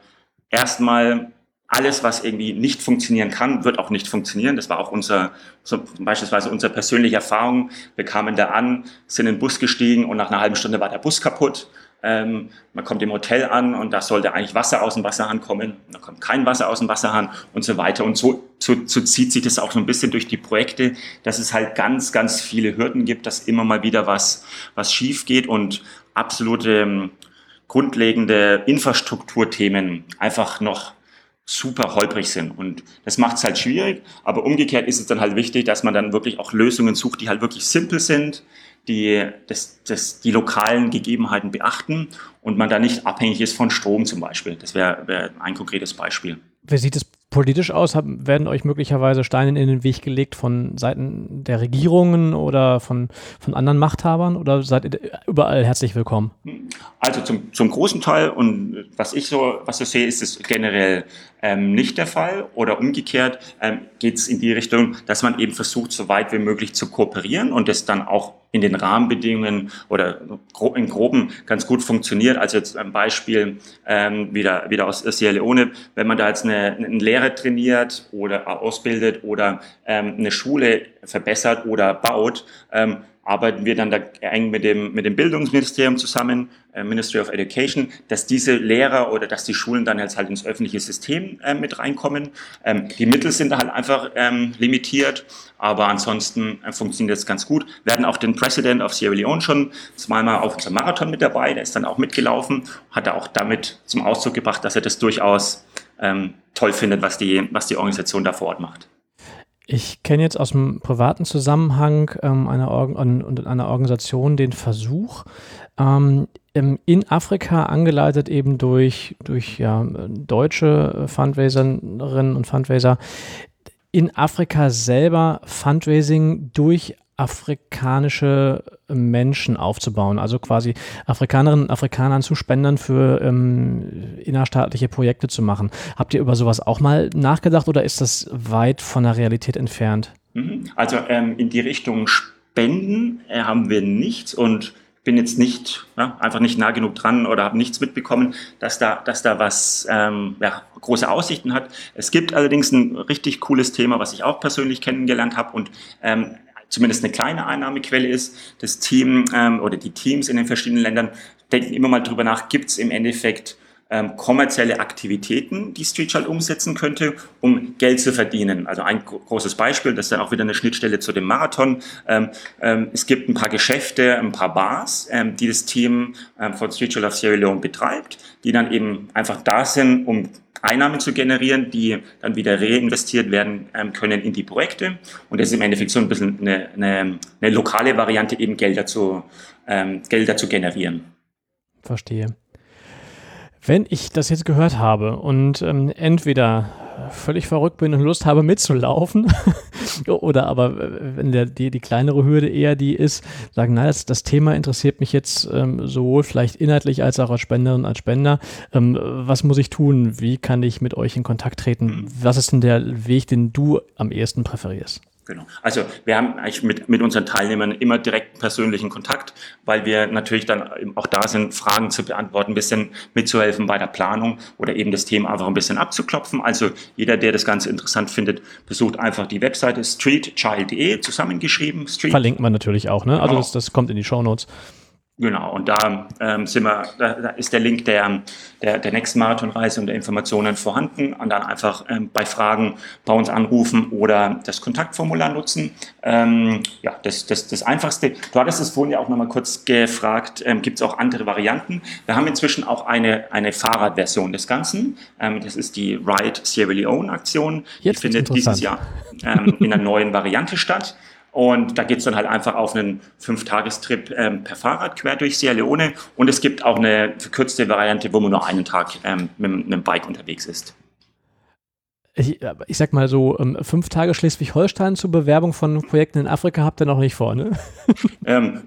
Speaker 2: erstmal alles, was irgendwie nicht funktionieren kann, wird auch nicht funktionieren. Das war auch unser, so beispielsweise unsere persönliche Erfahrung. Wir kamen da an, sind in den Bus gestiegen und nach einer halben Stunde war der Bus kaputt. Ähm, man kommt im Hotel an und da sollte eigentlich Wasser aus dem Wasserhahn kommen. Da kommt kein Wasser aus dem Wasserhahn und so weiter. Und so, so, so zieht sich das auch so ein bisschen durch die Projekte, dass es halt ganz, ganz viele Hürden gibt, dass immer mal wieder was, was schief geht und absolute ähm, grundlegende Infrastrukturthemen einfach noch super holprig sind. Und das macht es halt schwierig. Aber umgekehrt ist es dann halt wichtig, dass man dann wirklich auch Lösungen sucht, die halt wirklich simpel sind, die das, das, die lokalen Gegebenheiten beachten und man da nicht abhängig ist von Strom zum Beispiel. Das wäre wär ein konkretes Beispiel.
Speaker 1: Wie sieht es politisch aus? werden euch möglicherweise Steine in den Weg gelegt von Seiten der Regierungen oder von, von anderen Machthabern oder seid ihr überall herzlich willkommen?
Speaker 2: Also zum, zum großen Teil und was ich so, was ich sehe, ist es generell ähm, nicht der Fall oder umgekehrt ähm, geht es in die Richtung, dass man eben versucht, so weit wie möglich zu kooperieren und das dann auch in den Rahmenbedingungen oder in Groben ganz gut funktioniert. Also jetzt ein Beispiel ähm, wieder, wieder aus Sierra Leone, wenn man da jetzt eine, einen Lehrer trainiert oder ausbildet oder ähm, eine Schule verbessert oder baut, ähm, arbeiten wir dann da eng mit dem, mit dem Bildungsministerium zusammen, äh, Ministry of Education, dass diese Lehrer oder dass die Schulen dann jetzt halt ins öffentliche System äh, mit reinkommen. Ähm, die Mittel sind halt einfach ähm, limitiert, aber ansonsten äh, funktioniert das ganz gut. Wir hatten auch den President of Sierra Leone schon zweimal auf unserem Marathon mit dabei, der ist dann auch mitgelaufen, hat er auch damit zum Ausdruck gebracht, dass er das durchaus ähm, toll findet, was die, was die Organisation da vor Ort macht.
Speaker 1: Ich kenne jetzt aus dem privaten Zusammenhang ähm, einer, an, einer Organisation den Versuch, ähm, in Afrika angeleitet eben durch, durch ja, deutsche Fundraiserinnen und Fundraiser, in Afrika selber Fundraising durch afrikanische Menschen aufzubauen, also quasi Afrikanerinnen und Afrikanern zu Spendern für ähm, innerstaatliche Projekte zu machen. Habt ihr über sowas auch mal nachgedacht oder ist das weit von der Realität entfernt?
Speaker 2: Mhm. Also ähm, in die Richtung Spenden äh, haben wir nichts und bin jetzt nicht ja, einfach nicht nah genug dran oder habe nichts mitbekommen, dass da, dass da was ähm, ja, große Aussichten hat. Es gibt allerdings ein richtig cooles Thema, was ich auch persönlich kennengelernt habe und ähm, zumindest eine kleine Einnahmequelle ist. Das Team ähm, oder die Teams in den verschiedenen Ländern denken immer mal drüber nach, gibt es im Endeffekt ähm, kommerzielle Aktivitäten, die Streetchild umsetzen könnte, um Geld zu verdienen. Also ein großes Beispiel, das ist dann auch wieder eine Schnittstelle zu dem Marathon. Ähm, ähm, es gibt ein paar Geschäfte, ein paar Bars, ähm, die das Team ähm, von Streetchild of Sierra Leone betreibt, die dann eben einfach da sind, um Einnahmen zu generieren, die dann wieder reinvestiert werden ähm, können in die Projekte. Und das ist im Endeffekt so ein bisschen eine, eine, eine lokale Variante, eben Gelder zu, Gelder zu generieren.
Speaker 1: Verstehe. Wenn ich das jetzt gehört habe und ähm, entweder völlig verrückt bin und Lust habe mitzulaufen (laughs) oder aber äh, wenn der, die, die kleinere Hürde eher die ist, sagen, na, das, das Thema interessiert mich jetzt ähm, sowohl vielleicht inhaltlich als auch als Spenderin, als Spender. Ähm, was muss ich tun? Wie kann ich mit euch in Kontakt treten? Was ist denn der Weg, den du am ehesten präferierst?
Speaker 2: Genau. Also wir haben eigentlich mit, mit unseren Teilnehmern immer direkt persönlichen Kontakt, weil wir natürlich dann auch da sind, Fragen zu beantworten, ein bisschen mitzuhelfen bei der Planung oder eben das Thema einfach ein bisschen abzuklopfen. Also jeder, der das Ganze interessant findet, besucht einfach die Webseite streetchild.de, zusammengeschrieben.
Speaker 1: Street. Verlinkt man natürlich auch, ne? Also genau. das, das kommt in die Show Notes.
Speaker 2: Genau, und da ähm, sind wir, da, da, ist der Link der, der, der nächsten Marathonreise und der Informationen vorhanden und dann einfach ähm, bei Fragen bei uns anrufen oder das Kontaktformular nutzen. Ähm, ja, das, das, das Einfachste. Du hattest es vorhin ja auch nochmal kurz gefragt, ähm, gibt es auch andere Varianten? Wir haben inzwischen auch eine, eine Fahrradversion des Ganzen. Ähm, das ist die Ride Sierra Leone Aktion.
Speaker 1: Jetzt die findet dieses Jahr
Speaker 2: ähm, in einer neuen Variante statt. Und da geht's dann halt einfach auf einen Fünf-Tagestrip ähm, per Fahrrad quer durch Sierra Leone. Und es gibt auch eine verkürzte Variante, wo man nur einen Tag ähm, mit, einem Bike unterwegs ist.
Speaker 1: Ich, ich, sag mal so, ähm, fünf Tage Schleswig-Holstein zur Bewerbung von Projekten in Afrika habt ihr noch nicht vor, ne? (laughs)
Speaker 2: ähm,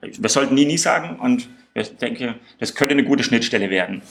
Speaker 2: wir sollten nie, nie sagen und ich denke, das könnte eine gute Schnittstelle werden.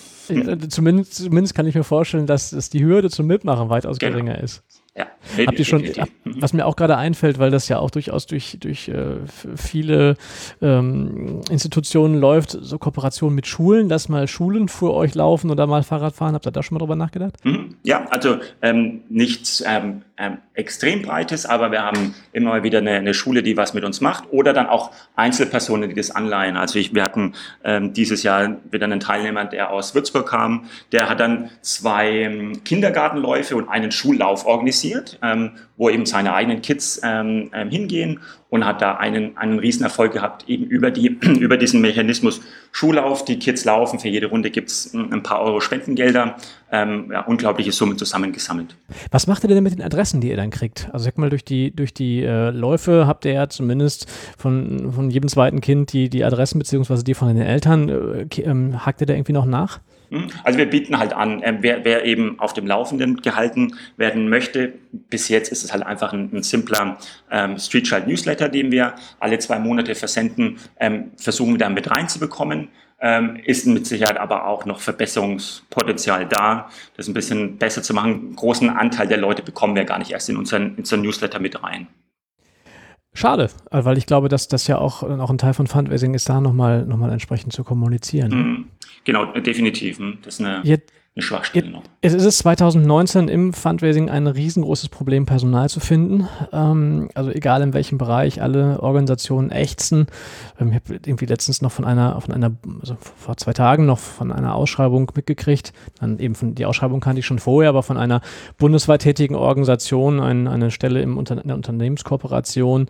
Speaker 1: Zumindest, zumindest kann ich mir vorstellen, dass, dass die Hürde zum Mitmachen weitaus genau. geringer ist. Ja, Habt ihr schon, (laughs) was mir auch gerade einfällt, weil das ja auch durchaus durch, durch äh, viele ähm, Institutionen läuft, so Kooperation mit Schulen, dass mal Schulen für euch laufen oder mal Fahrrad fahren. Habt ihr da schon mal drüber nachgedacht?
Speaker 2: Mhm. Ja, also ähm, nichts ähm, ähm, extrem breites, aber wir haben immer wieder eine, eine, Schule, die was mit uns macht oder dann auch Einzelpersonen, die das anleihen. Also ich, wir hatten ähm, dieses Jahr wieder einen Teilnehmer, der aus Würzburg kam, der hat dann zwei ähm, Kindergartenläufe und einen Schullauf organisiert, ähm, wo eben seine eigenen Kids ähm, ähm, hingehen und hat da einen, einen Riesenerfolg gehabt, eben über, die, (clears throat) über diesen Mechanismus Schullauf. Die Kids laufen, für jede Runde gibt's ein paar Euro Spendengelder, ähm, ja, unglaubliche Summen zusammengesammelt.
Speaker 1: Was macht ihr denn mit den Adressen, die ihr dann kriegt? Also sag mal, durch die, durch die äh, Läufe habt ihr ja zumindest von, von jedem zweiten Kind die, die Adressen beziehungsweise die von den Eltern. Äh, ähm, hakt ihr da irgendwie noch nach?
Speaker 2: Hm? Also wir bieten halt an, äh, wer, wer, eben auf dem Laufenden gehalten werden möchte. Bis jetzt ist es halt einfach ein, ein simpler ähm, Street Child Newsletter, den wir alle zwei Monate versenden, ähm, versuchen wir dann mit reinzubekommen. Ähm, ist mit Sicherheit aber auch noch Verbesserungspotenzial da, das ein bisschen besser zu machen. Einen großen Anteil der Leute bekommen wir gar nicht erst in unseren, in unseren Newsletter mit rein.
Speaker 1: Schade, äh, weil ich glaube, dass das ja auch, auch ein Teil von Fundraising ist, da nochmal noch mal entsprechend zu kommunizieren. Mhm.
Speaker 2: Genau, definitiv. Hm. Das ist eine, Jetzt, eine Schwachstelle noch.
Speaker 1: Es ist 2019 im Fundraising ein riesengroßes Problem, Personal zu finden. Ähm, also egal in welchem Bereich, alle Organisationen ächzen. Ähm, ich habe irgendwie letztens noch von einer, von einer, also vor zwei Tagen noch von einer Ausschreibung mitgekriegt. Dann eben von, die Ausschreibung kannte ich schon vorher, aber von einer bundesweit tätigen Organisation, ein, eine Stelle im Unter in der Unternehmenskooperation,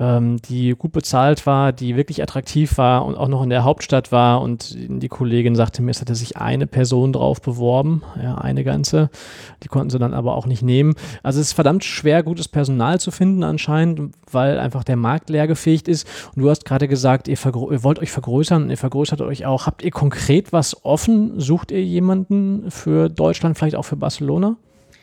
Speaker 1: ähm, die gut bezahlt war, die wirklich attraktiv war und auch noch in der Hauptstadt war. Und die Kollegin sagte mir, es hatte sich eine Person drauf beworben beworben, ja, eine ganze. Die konnten sie dann aber auch nicht nehmen. Also es ist verdammt schwer, gutes Personal zu finden anscheinend, weil einfach der Markt leergefegt ist. Und du hast gerade gesagt, ihr, ihr wollt euch vergrößern und ihr vergrößert euch auch. Habt ihr konkret was offen? Sucht ihr jemanden für Deutschland, vielleicht auch für Barcelona?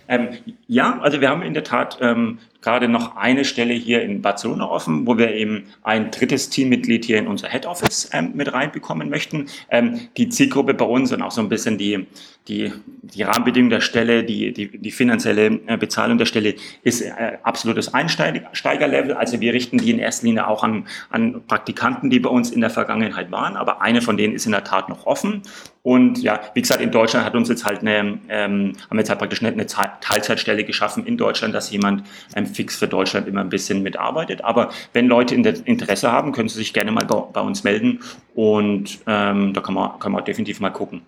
Speaker 2: Ähm, ja, also wir haben in der Tat ähm, gerade noch eine Stelle hier in Barcelona offen, wo wir eben ein drittes Teammitglied hier in unser Head Office ähm, mit reinbekommen möchten. Ähm, die Zielgruppe bei uns und auch so ein bisschen die, die, die Rahmenbedingungen der Stelle, die, die, die finanzielle äh, Bezahlung der Stelle ist äh, absolutes Einsteigerlevel. Also wir richten die in erster Linie auch an, an Praktikanten, die bei uns in der Vergangenheit waren, aber eine von denen ist in der Tat noch offen. Und ja, wie gesagt, in Deutschland hat uns jetzt halt eine, ähm, haben wir jetzt halt praktisch eine Teilzeitstelle geschaffen in Deutschland, dass jemand ähm, fix für Deutschland immer ein bisschen mitarbeitet. Aber wenn Leute Interesse haben, können sie sich gerne mal bei, bei uns melden und ähm, da kann man, kann man definitiv mal gucken.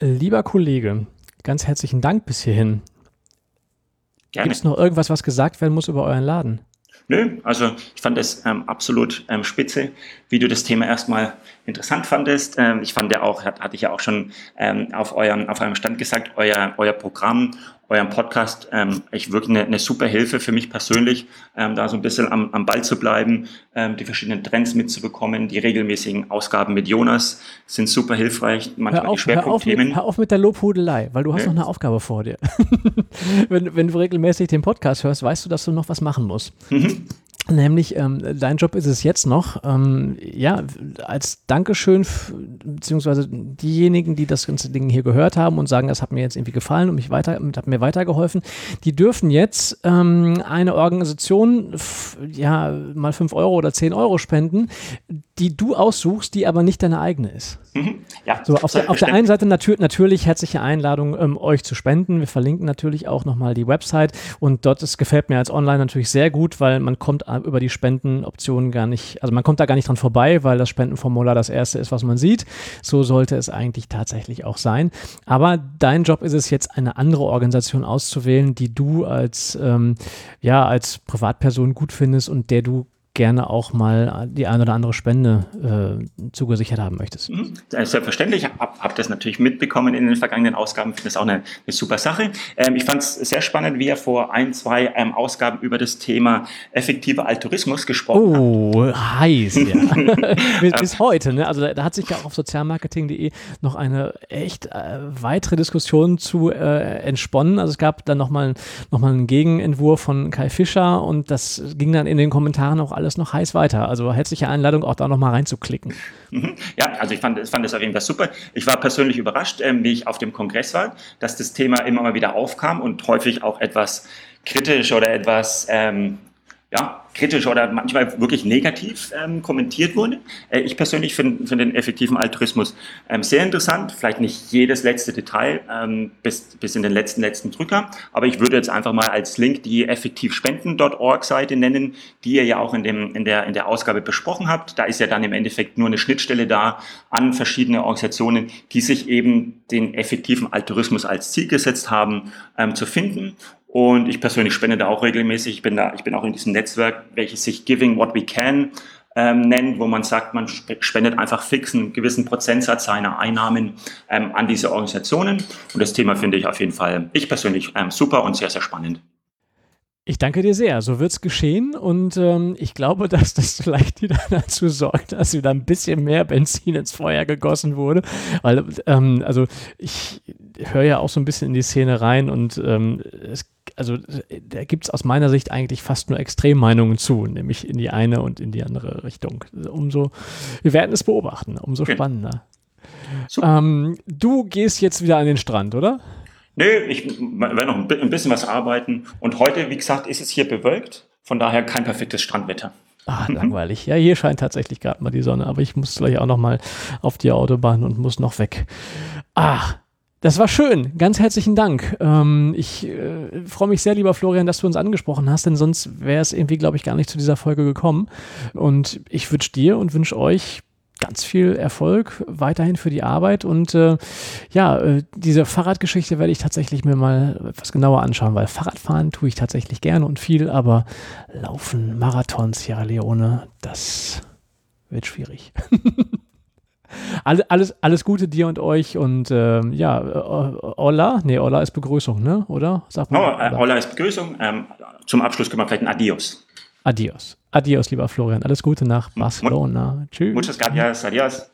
Speaker 1: Lieber Kollege, ganz herzlichen Dank bis hierhin. Gibt es noch irgendwas, was gesagt werden muss über euren Laden?
Speaker 2: Nö, also ich fand es ähm, absolut ähm, spitze, wie du das Thema erstmal interessant fandest. Ähm, ich fand ja auch, hat, hatte ich ja auch schon ähm, auf, eurem, auf eurem Stand gesagt, euer, euer Programm euren Podcast ähm, echt wirklich eine, eine super Hilfe für mich persönlich, ähm, da so ein bisschen am, am Ball zu bleiben, ähm, die verschiedenen Trends mitzubekommen. Die regelmäßigen Ausgaben mit Jonas sind super hilfreich.
Speaker 1: Manchmal hör auf, die Schwerpunktthemen. Hör, hör auf mit der Lobhudelei, weil du hast ja. noch eine Aufgabe vor dir. (laughs) wenn, wenn du regelmäßig den Podcast hörst, weißt du, dass du noch was machen musst. Mhm. Nämlich, ähm, dein Job ist es jetzt noch, ähm, ja, als Dankeschön, beziehungsweise diejenigen, die das ganze Ding hier gehört haben und sagen, das hat mir jetzt irgendwie gefallen und mich weiter, hat mir weitergeholfen, die dürfen jetzt ähm, eine Organisation, ja, mal fünf Euro oder zehn Euro spenden, die du aussuchst, die aber nicht deine eigene ist. Mhm. Ja, so, auf der, auf der einen Seite natür natürlich herzliche Einladung, ähm, euch zu spenden. Wir verlinken natürlich auch nochmal die Website und dort ist, gefällt mir als Online natürlich sehr gut, weil man kommt über die Spendenoptionen gar nicht, also man kommt da gar nicht dran vorbei, weil das Spendenformular das erste ist, was man sieht. So sollte es eigentlich tatsächlich auch sein. Aber dein Job ist es jetzt, eine andere Organisation auszuwählen, die du als, ähm, ja, als Privatperson gut findest und der du gerne auch mal die eine oder andere Spende äh, zugesichert haben möchtest. Mhm.
Speaker 2: Selbstverständlich, ich habe hab das natürlich mitbekommen in den vergangenen Ausgaben, finde das auch eine, eine super Sache. Ähm, ich fand es sehr spannend, wie er vor ein, zwei ähm, Ausgaben über das Thema effektiver Altruismus gesprochen
Speaker 1: oh, hat. Oh, heiß, ja. (laughs) (laughs) bis, bis, heute, ne? Also da, da, hat sich ja auch auf sozialmarketing.de noch eine echt äh, weitere Diskussion zu äh, entsponnen. Also es gab dann nochmal noch mal einen Gegenentwurf von Kai Fischer und das ging dann in den Kommentaren auch alles alles noch heiß weiter. Also herzliche Einladung, auch da nochmal reinzuklicken.
Speaker 2: Mhm. Ja, also ich fand, fand das auf jeden Fall super. Ich war persönlich überrascht, ähm, wie ich auf dem Kongress war, dass das Thema immer mal wieder aufkam und häufig auch etwas kritisch oder etwas ähm, ja, kritisch oder manchmal wirklich negativ ähm, kommentiert wurde. Äh, ich persönlich finde find den effektiven Altruismus ähm, sehr interessant, vielleicht nicht jedes letzte Detail ähm, bis, bis in den letzten, letzten Drücker, aber ich würde jetzt einfach mal als Link die effektivspenden.org Seite nennen, die ihr ja auch in, dem, in, der, in der Ausgabe besprochen habt. Da ist ja dann im Endeffekt nur eine Schnittstelle da an verschiedene Organisationen, die sich eben den effektiven Altruismus als Ziel gesetzt haben, ähm, zu finden und ich persönlich spende da auch regelmäßig. Ich bin da, ich bin auch in diesem Netzwerk, welches sich Giving What We Can ähm, nennt, wo man sagt, man spendet einfach fix einen gewissen Prozentsatz seiner Einnahmen ähm, an diese Organisationen. Und das Thema finde ich auf jeden Fall, ich persönlich, ähm, super und sehr, sehr spannend.
Speaker 1: Ich danke dir sehr. So wird es geschehen und ähm, ich glaube, (laughs) dass das vielleicht wieder (laughs) dazu sorgt, dass wieder ein bisschen mehr Benzin ins Feuer gegossen wurde. Weil, ähm, also ich höre ja auch so ein bisschen in die Szene rein und ähm, es also da gibt es aus meiner Sicht eigentlich fast nur Extremmeinungen zu, nämlich in die eine und in die andere Richtung. Umso, wir werden es beobachten, umso okay. spannender. Ähm, du gehst jetzt wieder an den Strand, oder?
Speaker 2: Nö, ich werde noch ein bisschen was arbeiten. Und heute, wie gesagt, ist es hier bewölkt. Von daher kein perfektes Strandwetter.
Speaker 1: Ah, langweilig. Ja, hier scheint tatsächlich gerade mal die Sonne, aber ich muss gleich auch noch mal auf die Autobahn und muss noch weg. Ah, das war schön. Ganz herzlichen Dank. Ähm, ich äh, freue mich sehr, lieber Florian, dass du uns angesprochen hast, denn sonst wäre es irgendwie, glaube ich, gar nicht zu dieser Folge gekommen. Und ich wünsche dir und wünsche euch ganz viel Erfolg weiterhin für die Arbeit. Und äh, ja, äh, diese Fahrradgeschichte werde ich tatsächlich mir mal etwas genauer anschauen, weil Fahrradfahren tue ich tatsächlich gerne und viel, aber Laufen, Marathon, Sierra Leone, das wird schwierig. (laughs) Alles, alles, alles Gute dir und euch und ähm, ja, äh, Ola, nee, Ola ist Begrüßung, ne? Oder?
Speaker 2: Sag mal. Oh, äh, Ola ist Begrüßung. Ähm, zum Abschluss können wir vielleicht ein Adios.
Speaker 1: Adios. Adios, lieber Florian. Alles Gute nach Barcelona.
Speaker 2: Tschüss. Muchas gracias. Adios.